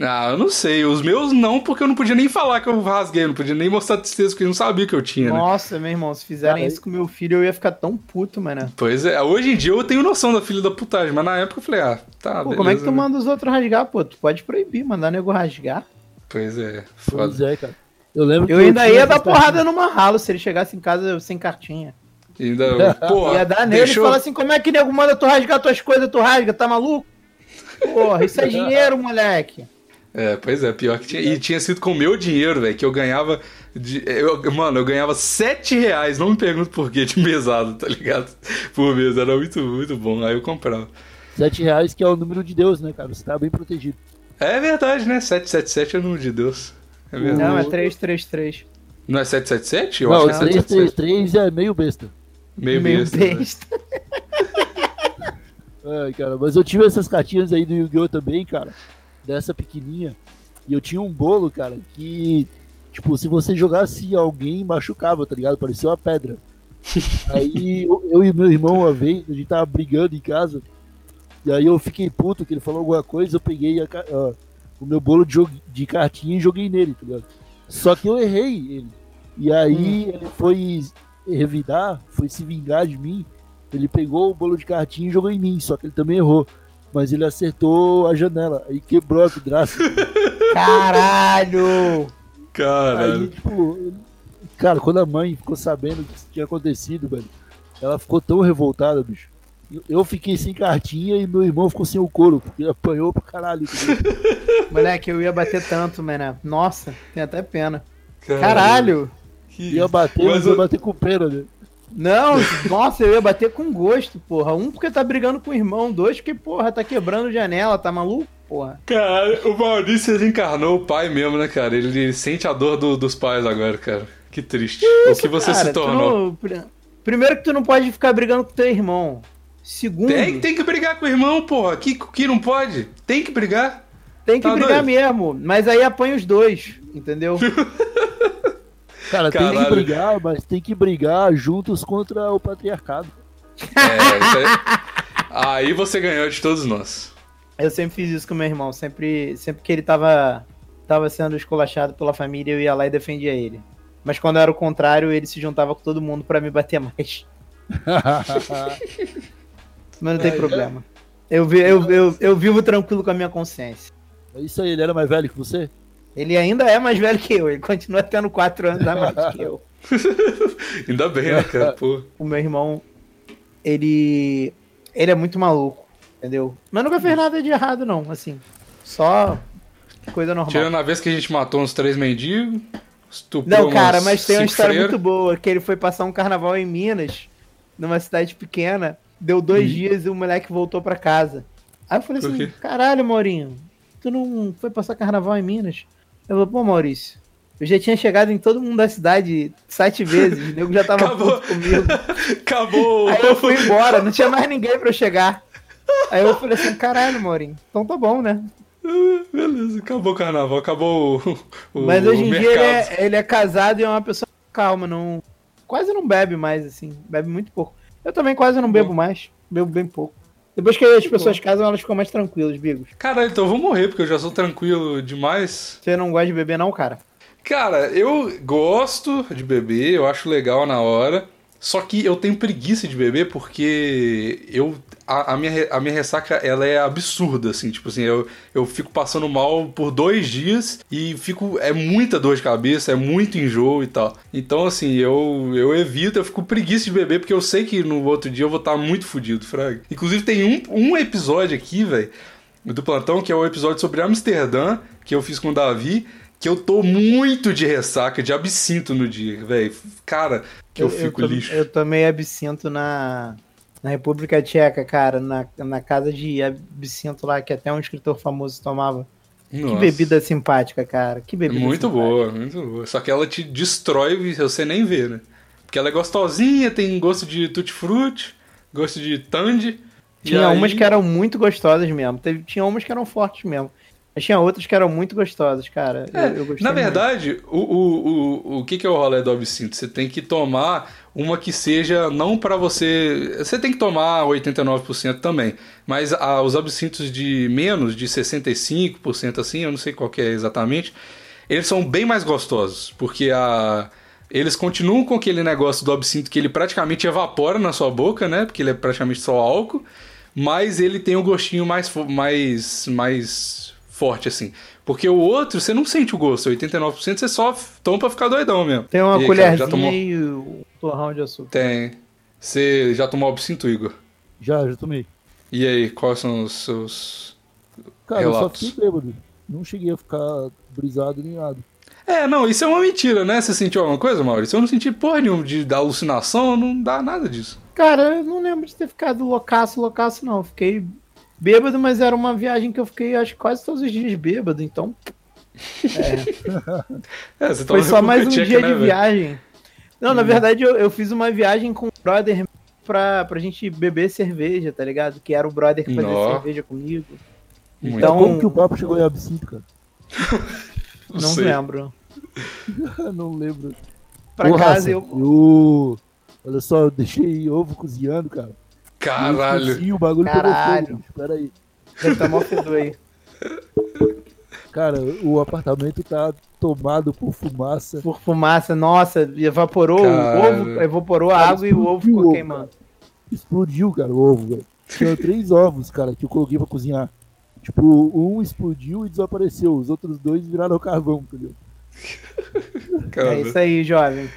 Ah, eu não sei. Os meus não, porque eu não podia nem falar que eu rasguei, eu não podia nem mostrar tristeza, porque eu não sabia que eu tinha, né? Nossa, meu irmão, se fizerem Cara, isso com meu filho, eu ia ficar tão puto, mano. Pois é, hoje em dia eu tenho noção da filha da putagem, mas na época eu falei, ah, tá, Pô, beleza. como é que tu né? manda os outros rasgar, pô? Tu pode proibir, mandar nego rasgar. Pois é, Pois foda. é, cara. Eu lembro Eu que ainda tinha ia dar porrada numa ralo se ele chegasse em casa sem cartinha. Ainda, pô, ia dar nele deixou... e falar assim: como é que nego manda tu rasgar tuas coisas, tu rasga, tá maluco? Porra, isso é dinheiro, moleque. É, pois é, pior que tinha. E tinha sido com o meu dinheiro, velho, que eu ganhava. De, eu, mano, eu ganhava 7 reais, não me pergunto por quê, de mesado, tá ligado? Por mês, era muito, muito bom. Aí eu comprava. Sete reais que é o número de Deus, né, cara? Você tá bem protegido. É verdade, né? 777 é o número de Deus. É verdade. Não, é 333. Não é 777? Eu não, acho que é 777. 333 é meio besta. Meio Meu besta. né? besta. Ai, cara, mas eu tive essas cartinhas aí do Yu-Gi-Oh! também, cara. Dessa pequenininha. E eu tinha um bolo, cara, que, tipo, se você jogasse alguém, machucava, tá ligado? Parecia uma pedra. aí eu, eu e meu irmão, uma vez, a gente tava brigando em casa. E aí eu fiquei puto que ele falou alguma coisa, eu peguei a ó, o meu bolo de, de cartinha e joguei nele, tá ligado? Só que eu errei ele. E aí ele foi revidar, foi se vingar de mim. Ele pegou o bolo de cartinha e jogou em mim, só que ele também errou. Mas ele acertou a janela, aí quebrou a vidraça. Caralho! Caralho. aí, tipo, cara, quando a mãe ficou sabendo o que tinha acontecido, velho, ela ficou tão revoltada, bicho. Eu- fiquei sem cartinha e meu irmão ficou sem o couro, porque ele apanhou pra caralho. entendeu? Moleque, eu ia bater tanto, mano. Nossa, tem até pena. Caralho! Que Ia bater, Mas mas ia eu- bater com pena, né? Não, nossa, eu ia bater com gosto, porra. Um porque tá brigando com o irmão, dois porque, porra, tá quebrando janela, tá maluco, porra? Cara, o Maurício ele encarnou o pai mesmo, né, cara? Ele, ele sente a dor do- dos pais agora, cara. Que triste. o que você Cara, se tornou. não- pri- Primeiro que tu não pode ficar brigando com teu irmão. Segundo, Tem, tem que brigar com o irmão, porra. Que, que não pode? Tem que brigar. tem que tá brigar doido? mesmo. Mas aí apanha os dois, entendeu? Cara, tem que Caralho. brigar, mas tem que brigar juntos contra o patriarcado. É, isso aí. Aí você ganhou de todos nós. Eu sempre fiz isso com meu irmão. Sempre, sempre que ele tava, tava sendo esculachado pela família, eu ia lá e defendia ele. Mas quando era o contrário, ele se juntava com todo mundo pra me bater mais. Mas não tem problema. Eu, vi- eu, eu, eu vivo tranquilo com a minha consciência. É isso aí, ele era mais velho que você? Ele ainda é mais velho que eu, ele continua tendo 4 anos a mais que eu. Ainda bem, né, cara? Pô. O meu irmão, ele. Ele é muito maluco, entendeu? Mas nunca fez nada de errado, não, assim. Só coisa normal. Tirando a vez que a gente matou uns três mendigos, estuprou Não, cara, mas tem uma história freiras. muito boa, que ele foi passar um carnaval em Minas, numa cidade pequena, deu dois dias e o moleque voltou pra casa. Aí eu falei assim, caralho, Maurinho, tu não foi passar carnaval em Minas? Eu falei, pô, Maurício, eu já tinha chegado em todo mundo da cidade sete vezes, o nego já tava Acabou. comigo. Acabou! Aí eu fui embora, não tinha mais ninguém pra eu chegar. Aí eu falei assim, caralho, Maurinho, então tá bom, né? Beleza, acabou o carnaval, acabou o, o Mas hoje em o dia ele é, ele é casado e é uma pessoa calma, não. Quase não bebe mais, assim. Bebe muito pouco. Eu também quase não bebo mais. Bebo bem pouco. Depois que as pessoas casam, elas ficam mais tranquilas, Bigos. Caralho, então eu vou morrer, porque eu já sou tranquilo demais. Você não gosta de beber, não, cara? Cara, eu gosto de beber, eu acho legal na hora. Só que eu tenho preguiça de beber porque eu a, a minha, a minha ressaca ela é absurda, assim, tipo assim, eu, eu fico passando mal por dois dias e fico. É muita dor de cabeça, é muito enjoo e tal. Então, assim, eu, eu evito, eu fico preguiça de beber porque eu sei que no outro dia eu vou estar muito fudido, Fraga. Inclusive, tem um, um episódio aqui, velho, do plantão, que é o episódio sobre Amsterdã, que eu fiz com o Davi. Que eu tô muito de ressaca, de absinto no dia, velho. Cara, que eu, fico to- lixo. Eu tomei absinto na, na República Tcheca, cara, na, na casa de absinto lá, que até um escritor famoso tomava. Que Nossa. bebida simpática, cara. Que bebida Muito simpática. boa, muito boa. Só que ela te destrói você nem vê, né? Porque ela é gostosinha, tem gosto de tutti-frutti, gosto de tandy. Tinha aí- umas que eram muito gostosas mesmo. Teve, tinha umas que eram fortes mesmo. Mas tinha outras que eram muito gostosas, cara. Eu, É, eu gostei na muito. verdade, o, o, o, o que, que é o rolê do absinto? Você tem que tomar uma que seja não pra você. Você tem que tomar 89% também. Mas ah, os absintos de menos, de 65% assim, eu não sei qual que é exatamente, eles são bem mais gostosos. Porque a. Eles continuam com aquele negócio do absinto que ele praticamente evapora na sua boca, né? Porque ele é praticamente só álcool. Mas ele tem um gostinho mais, mais, mais forte, assim. Porque o outro, você não sente o gosto. 89% você só toma pra ficar doidão mesmo. Tem uma E aí, cara, colherzinha já tomou... e um torrão de açúcar. Tem. Você já tomou absinto, Igor? Já, já tomei. E aí, quais são os seus. Cara, eu só Relatos. fiquei bêbado. Não cheguei a ficar brisado nem nada. É, não, isso é uma mentira, né? Você sentiu alguma coisa, Maurício? Eu não senti porra nenhuma de da alucinação, não dá nada disso. Cara, eu não lembro de ter ficado loucaço, loucaço, não. Fiquei bêbado, mas era uma viagem que eu fiquei, acho que quase todos os dias bêbado, então É, você foi só mais um dia de né, velho? viagem. Não, na verdade eu, eu fiz uma viagem com o brother pra, pra gente beber cerveja, tá ligado? Que era o brother que fazia Nó. cerveja comigo. Muito Então- Como que o papo chegou em absinto, cara? Não sei. lembro. não lembro. Pra Ô, casa eu. eu... Olha só, eu deixei ovo cozinhando, cara. Caralho. esqueci, o bagulho Caralho. pegou fogo. bicho. Pera aí. Deve tá mó fedor aí. Cara, o apartamento tá tomado por fumaça. Por fumaça, nossa, evaporou Cara. o ovo, evaporou a Cara, água e o ovo ficou queimando. Explodiu, cara, o ovo, velho. Tinha três ovos, cara, que eu coloquei pra cozinhar. Tipo, um explodiu e desapareceu. Os outros dois viraram carvão, entendeu? Cara. É isso aí, jovem.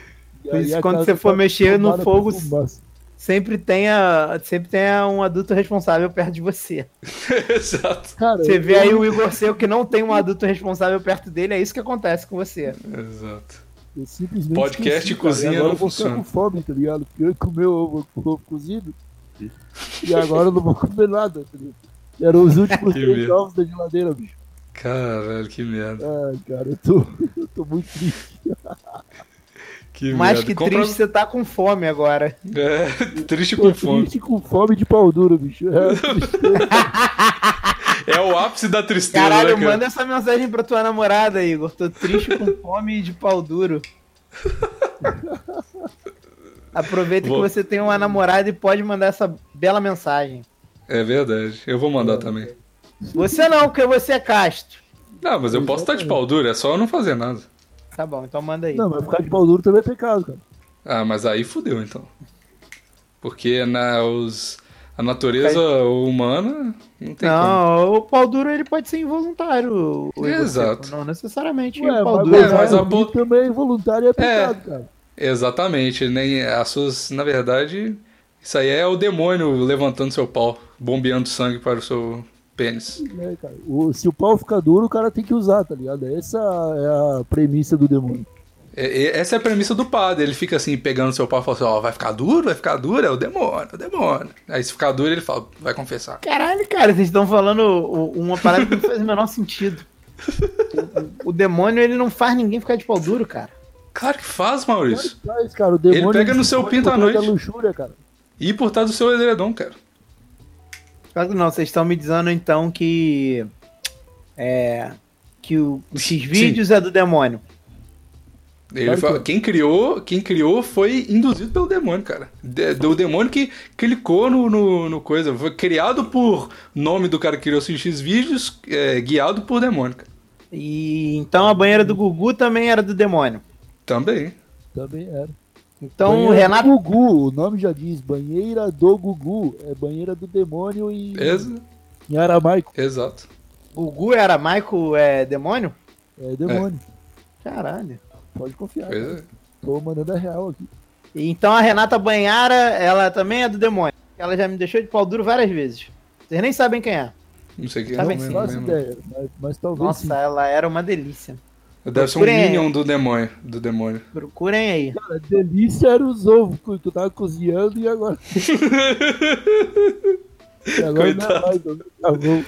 E Por aí isso, quando você for tá mexer no fogo, fumaça. Sempre tenha, sempre tenha um adulto responsável perto de você. Exato. Cara, Você vê aí o Igor seu que não tem um adulto responsável perto dele, é isso que acontece com você. Exato. eu simplesmente Podcast e cozinha agora não eu vou ficar funciona. com fome, tá ligado? Porque eu comi o ovo, ovo cozido. E agora eu não vou comer nada, entendeu? Eram os últimos Que três merda. ovos da geladeira, bicho. Caralho, que merda. Ai, cara, eu tô, eu tô muito triste. Que Mais merda. que Compra- triste, você tá com fome agora. É, triste com fome. triste com fome de pau duro, bicho. É. É o ápice da tristeza, Caralho, né, cara? manda essa mensagem pra tua namorada, Igor. Tô triste com fome de pau duro. Aproveita Vou. que você tem uma namorada e pode mandar essa bela mensagem. É verdade. Eu vou mandar também. Você não, porque você é casto. Não, mas eu posso estar de pau duro, é só eu não fazer nada. Tá bom, então manda aí. Não, mas ficar de pau duro também é pecado, cara. Ah, mas aí fudeu então. Porque na, os, a natureza humana não tem como. Não, o pau duro ele pode ser involuntário. Exato. Não necessariamente Ué, o pau mas, duro. é, mas, mas a po- também voluntário é pecado, cara. Exatamente. Nem as suas, na verdade, isso aí é o demônio levantando seu pau, bombeando sangue para o seu pênis. É, cara. O- se o pau ficar duro, o cara tem que usar, tá ligado? Essa é a premissa do demônio. É- é- essa é a premissa do padre. Ele fica assim, pegando seu pau e fala assim: Ó, vai ficar duro? Vai ficar duro? É o demônio, é o demônio. Aí se ficar duro, ele fala: Vai confessar. Caralho, cara, vocês estão falando o- uma parada que não faz o menor sentido. O, o demônio, ele não faz ninguém ficar de pau duro, cara. Claro que faz, Maurício. Mas, cara, o demônio Ele pega no se seu pinto à trás noite. luxúria, cara. E por trás do seu edredom, cara. Claro que não, vocês estão me dizendo então que. É. Que o, esses vídeos é do demônio. Fala- que- quem criou, quem criou foi induzido pelo demônio, cara. De- do demônio que clicou no, no, no coisa. Foi criado por nome do cara que criou esses vídeos, é, guiado por demônio, cara. E então a banheira do Gugu também era do demônio. Também. Também era. Então o banheira Renato. do Gugu, o nome já diz, banheira do Gugu. É banheira do demônio e Exa- em aramaico. exato. Gugu era Maico é demônio? É demônio. Caralho. Pode confiar. Pois cara. é. Tô mandando a real aqui. Então a Renata Banhara, ela também é do demônio. Ela já me deixou de pau duro várias vezes. Vocês nem sabem quem é. Não sei quem Tá é mesmo. mas, mas talvez Nossa, sim. ela era uma delícia. Deve ser um Procurem. Minion do demônio. Do demônio. Procurem aí. Cara, delícia era os ovos que eu tava cozinhando e agora. e agora Coitado. não é mais, não. Tá.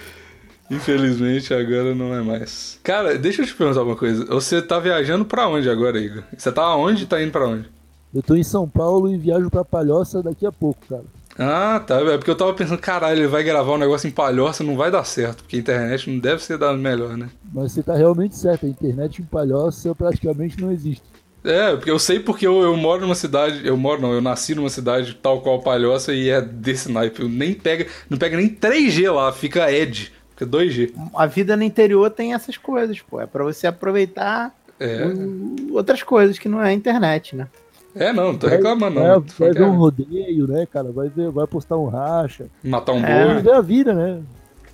Infelizmente agora não é mais. Cara, deixa eu te perguntar uma coisa. Você tá viajando pra onde agora, Igor? Você tá onde e tá indo pra onde? Eu tô em São Paulo e viajo pra Palhoça daqui a pouco, cara. Ah, tá. É porque eu tava pensando, caralho, ele vai gravar um negócio em palhoça, não vai dar certo, porque a internet não deve ser dado melhor, né? Mas você tá realmente certo, a internet em Palhoça praticamente não existe. É, porque eu sei porque eu, eu moro numa cidade. Eu moro não, eu nasci numa cidade tal qual Palhoça e é desse naipe. Eu nem pega. Não pega nem 3G lá, fica Edge. Fica 2G. A vida no interior tem essas coisas, pô. É pra você aproveitar É. o- outras coisas que não é a internet, né? É, não, não tô reclamando, vai, não. vai Tô ver um rodeio, né, cara? Vai, ver, vai postar um racha. Matar um É. boi. Viver a vida, né?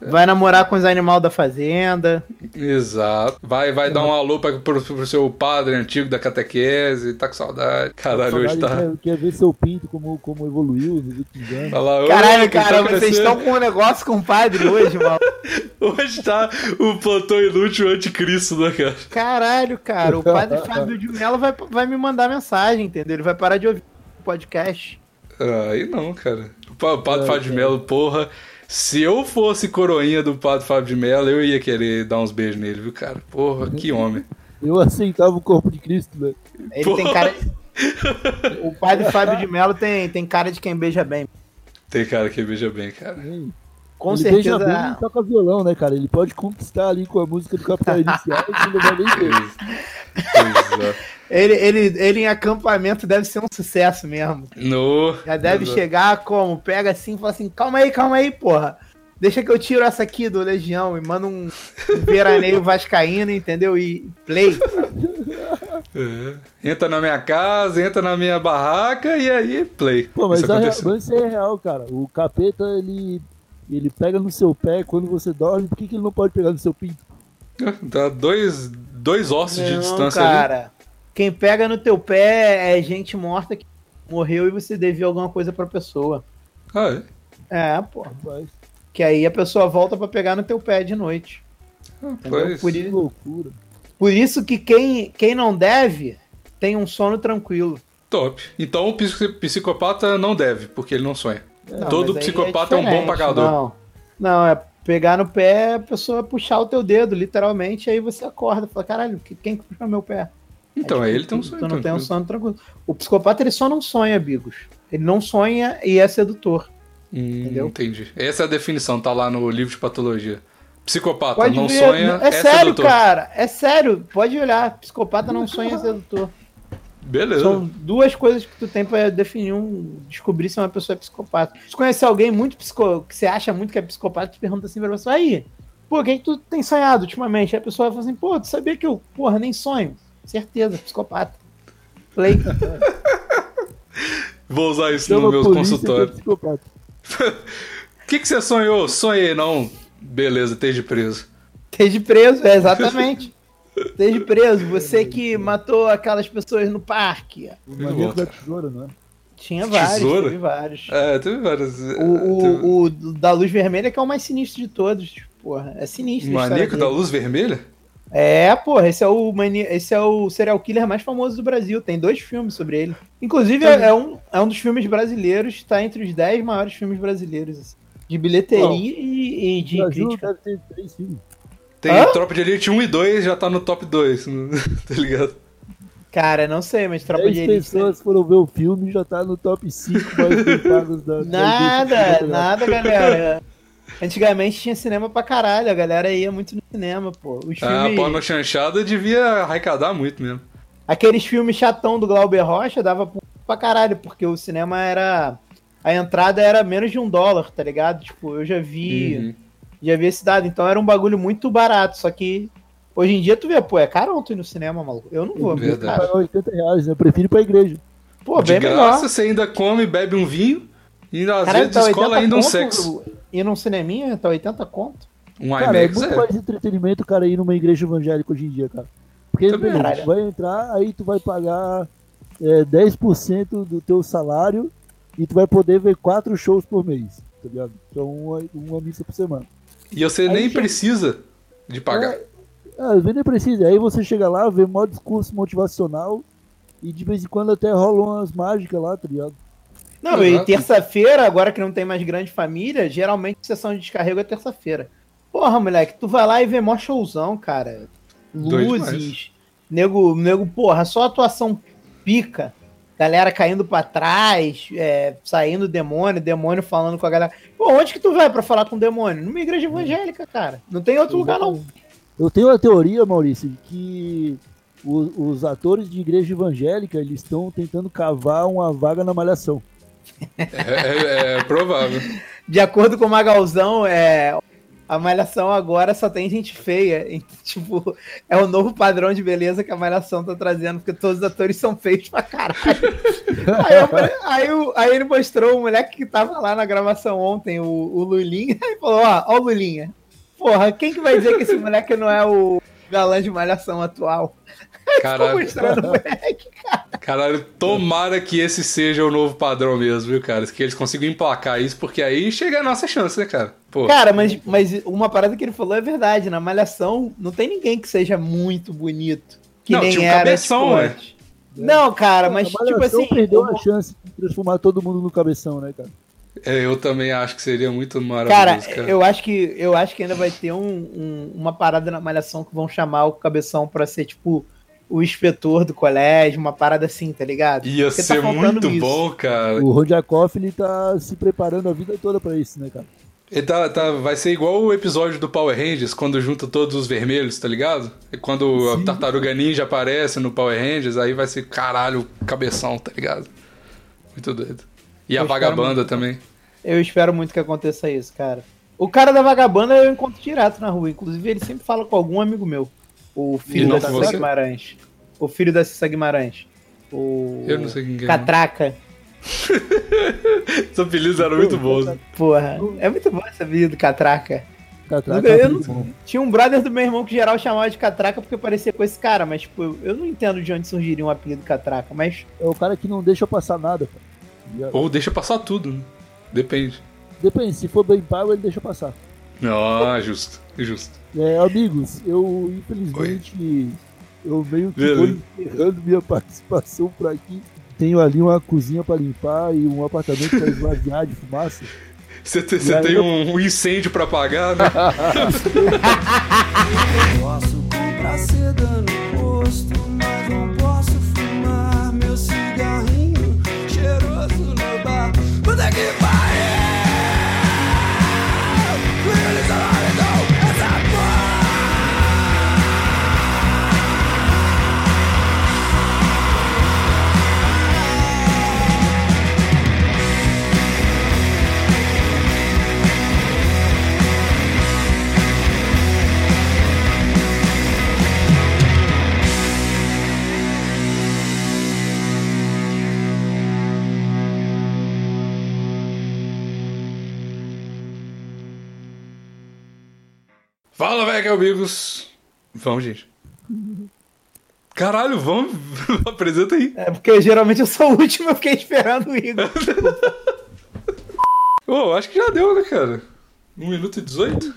Vai namorar com os animais da fazenda. Exato. Vai, vai dar um alô pra, pro, pro seu padre antigo da catequese, tá com saudade. Caralho, hoje tá. Quer, quer ver seu pinto como, como evoluiu nos últimos anos. Fala, "Ô, Caralho, que tá cara, vocês crescendo." estão com um negócio com o padre hoje, mano. Hoje tá o plantão inútil anticristo, né, cara? Caralho, cara. O padre Fábio de Mello vai, vai me mandar mensagem, entendeu? Ele vai parar de ouvir o podcast. Ah, Aí não, cara. O pa- o Padre É, Fábio de cara. Mello, porra. Se eu fosse coroinha do Padre Fábio de Mello, eu ia querer dar uns beijos nele, viu, cara? Porra, que homem. Eu aceitava o corpo de Cristo, né? Ele Porra. tem cara. O padre Fábio de Mello tem, tem cara de quem beija bem. Tem cara que beija bem, cara. Com ele certeza. beija bem e toca violão, né, cara? Ele pode conquistar ali com a música do Capital Inicial e ele não vai nem ver. Exato. Ele, ele, ele em acampamento deve ser um sucesso mesmo. No. Já deve Exato. chegar como? Pega assim e fala assim: calma aí, calma aí, porra. Deixa que eu tiro essa aqui do Legião e mando um, veraneio vascaíno, entendeu? E play. É. Entra na minha casa, entra na minha barraca e aí play. Pô, mas, Isso a real, mas isso é real, cara. O capeta, ele, ele pega no seu pé quando você dorme. Por que, que ele não pode pegar no seu pinto? Dá dois, dois ossos de Não, distância ali. cara. Quem pega no teu pé é gente morta que morreu e você devia alguma coisa pra pessoa. Ah, é? É, pô. Rapaz, Que aí a pessoa volta pra pegar no teu pé de noite. Entendeu? Pois. Por, que i- loucura. por isso que quem, quem não deve tem um sono tranquilo. Top. Então o psico- psicopata não deve, porque ele não sonha. Não, Todo aí psicopata é um bom pagador. Não. não, é pegar no pé, a pessoa puxar o teu dedo, literalmente, aí você acorda. Fala, caralho, que- quem que puxou meu pé? Então, aí ele tem um sonho. Tu não tem um sono tranquilo. O psicopata, ele só não sonha, Bigos. Ele não sonha e é sedutor. Hum, Entendeu? Entendi. Essa é a definição, tá lá no livro de patologia. Psicopata Pode não ver. sonha, é, é, sério, sedutor. cara. É sério. Pode olhar. Psicopata não sonha é sedutor. Beleza. São duas coisas que tu tem pra definir um. Descobrir se uma pessoa é psicopata. Se conhecer alguém muito psico, que você acha muito que é psicopata, tu pergunta assim pra pessoa, aí, pô, o que, que tu tem sonhado ultimamente? Aí a pessoa fala assim, pô, tu sabia que eu, porra, nem sonho? Certeza, psicopata. Play. Vou usar isso Chama no meu é consultório. O que, que você sonhou? Sonhei, não. Beleza, esteja preso. Esteja preso, é, exatamente. Esteja preso. Você que matou aquelas pessoas no parque. O maníaco da tesoura, não é? Tinha vários, Tesoura? teve vários. É, teve várias. O, o, o da luz vermelha que é o mais sinistro de todos. Porra, é sinistro. Maníaco da luz vermelha? É, porra, esse é o mani... esse é o serial killer mais famoso do Brasil. Tem dois filmes sobre ele. Inclusive, é, é um, é um dos filmes brasileiros, está entre os 10 maiores filmes brasileiros. assim, de bilheteria e, e de O Brasil crítica. deve ter três filmes. Tem Hã? Tropa de Elite 1 e 2, já tá no top 2, tá ligado? Cara, não sei, mas Tropa de 10 Elite. pessoas foram ver o filme e já tá no top 5 mais da. da Nada, indústria nada, galera. Antigamente tinha cinema pra caralho, a galera ia muito no cinema, pô. Os A filmes, porno chanchada devia arrecadar muito mesmo. aqueles filmes chatão do Glauber Rocha dava pra- pra caralho, porque o cinema era. A entrada era menos de um dólar, tá ligado? Tipo, eu já vi. Uhum. Já vi esse dado. Então era um bagulho muito barato, só que Hoje em dia tu vê, pô, é caro tu ir no cinema, maluco. Eu não vou, Verdade. cara. Pagar 80 reais, né? Eu prefiro ir pra igreja. Pô, De bem graça, melhor. você ainda come, bebe um vinho e às Caralho, vezes tá descola 80 ainda um sexo. Ir num cineminha, tá 80 conto. Um Cara, é IMAX muito é. mais entretenimento, cara, ir numa igreja evangélica hoje em dia, cara. Porque Também beleza, acho. tu vai entrar, aí tu vai pagar é, 10% do teu salário e tu vai poder ver quatro shows por mês, tá ligado? Então uma, uma missa por semana. E você Aí nem chega- precisa de pagar. É, Ah, vezes nem precisa. Aí você chega lá, vê maior discurso motivacional e de vez em quando até rolam umas mágicas lá, tá ligado? Não, e Exato. terça-feira, agora que não tem mais grande família, geralmente sessão de descarrego é terça-feira. Porra, moleque, tu vai lá e vê mó showzão, cara. Luzes. Nego, nego, porra, só atuação pica. Galera caindo pra trás, é, saindo demônio, demônio falando com a galera. Pô, onde que tu vai pra falar com o demônio? Numa igreja evangélica, cara. Não tem outro lugar, não. Eu tenho a teoria, Maurício, que o- os atores de igreja evangélica eles estão tentando cavar uma vaga na malhação. É, é- é provável. De acordo com o Magalzão, é, a Malhação agora só tem gente feia. Tipo, é o novo padrão de beleza que a Malhação tá trazendo, porque todos os atores são feios pra caralho. aí, eu aí o- aí ele mostrou o moleque que tava lá na gravação ontem, o, o Lulinha, e falou: Ó, ó o Lulinha. Porra, quem que vai dizer que esse moleque não é o galã de Malhação atual? Ficou Caralho, mostrando o moleque. caralho, tomara que esse seja o novo padrão mesmo, viu, cara? Que eles consigam emplacar isso, porque aí chega a nossa chance, né, cara? Pô, Cara, mas, mas uma parada que ele falou é verdade. Na Malhação, não tem ninguém que seja muito bonito. Que Não, nem tinha um era, cabeção, tipo, né? Não, cara, mas a tipo assim. perdeu eu- a chance de transformar todo mundo no cabeção, né, cara? é, eu também acho que seria muito Cara, maravilhoso, cara. eu acho que eu acho que ainda vai ter um- um- uma parada na Malhação que vão chamar o cabeção pra ser tipo o inspetor do colégio, uma parada assim, tá ligado? Ia Porque tá ser faltando muito isso. bom, cara. O Rodjakov, ele tá se preparando a vida toda pra isso, né, cara? Ele tá, tá- vai ser igual o episódio do Power Rangers, quando junta todos os vermelhos, tá ligado? E quando a Tartaruga Ninja aparece no Power Rangers, aí vai ser caralho, cabeção, tá ligado? Muito doido. E a Eu espero vagabanda muito. também. Eu espero muito que aconteça isso, cara. O cara da vagabanda eu encontro direto na rua. Inclusive, ele sempre fala com algum amigo meu. O filho da Cissa você? Guimarães. O filho da Cissa Guimarães. O. Eu não sei quem que é. Catraca. Os apelidos eram muito bons. Porra. É muito bom essa vida do Catraca. Catraca Eu é não- muito bom. Tinha um brother do meu irmão que geral chamava de Catraca porque parecia com esse cara. Mas, tipo, eu- eu não entendo de onde surgiria um apelido Catraca. Mas, É o cara que não deixa passar nada, cara. Ou deixa passar tudo, né? Depende. Depende, se for bem pago, ele deixa passar. Ah, justo, justo. É, amigos, eu infelizmente eu meio que vou encerrando minha participação por aqui. Tenho ali uma cozinha pra limpar e um apartamento pra esvaziar de fumaça. Você tem eu- um, incêndio pra apagar, né? Posso comprar seda no rosto, Fala, velho, amigos. Vamos, gente. Caralho, vamos. Apresenta aí. é porque geralmente eu sou o último, eu fiquei esperando o Igor. Ô, acho que já deu, né, cara? 1 minuto e 18?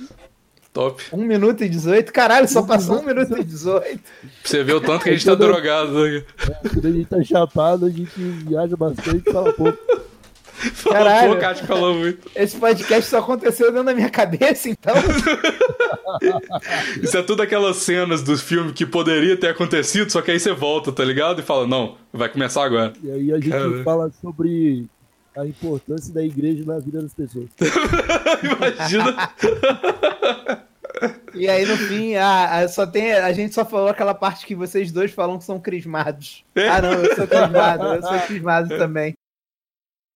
Top. 1 minuto e 18. Caralho, só passou 1 minuto e 18. Pra você ver o tanto que a gente tá drogado. Né? Quando a gente tá chapado, a gente viaja bastante e fala pouco. Fala Caralho. pouco, acho que falou muito. Esse podcast só aconteceu dentro da minha cabeça, então. Isso é tudo aquelas cenas do filme que poderia ter acontecido, só que aí você volta, tá ligado? E fala, não, vai começar agora. E aí a gente Cara. fala sobre a importância da igreja na vida das pessoas. Imagina. E aí no fim, ah, ah, só tem, a gente só falou aquela parte que vocês dois falam que são crismados. É. Ah, não, eu sou crismado, eu sou crismado também.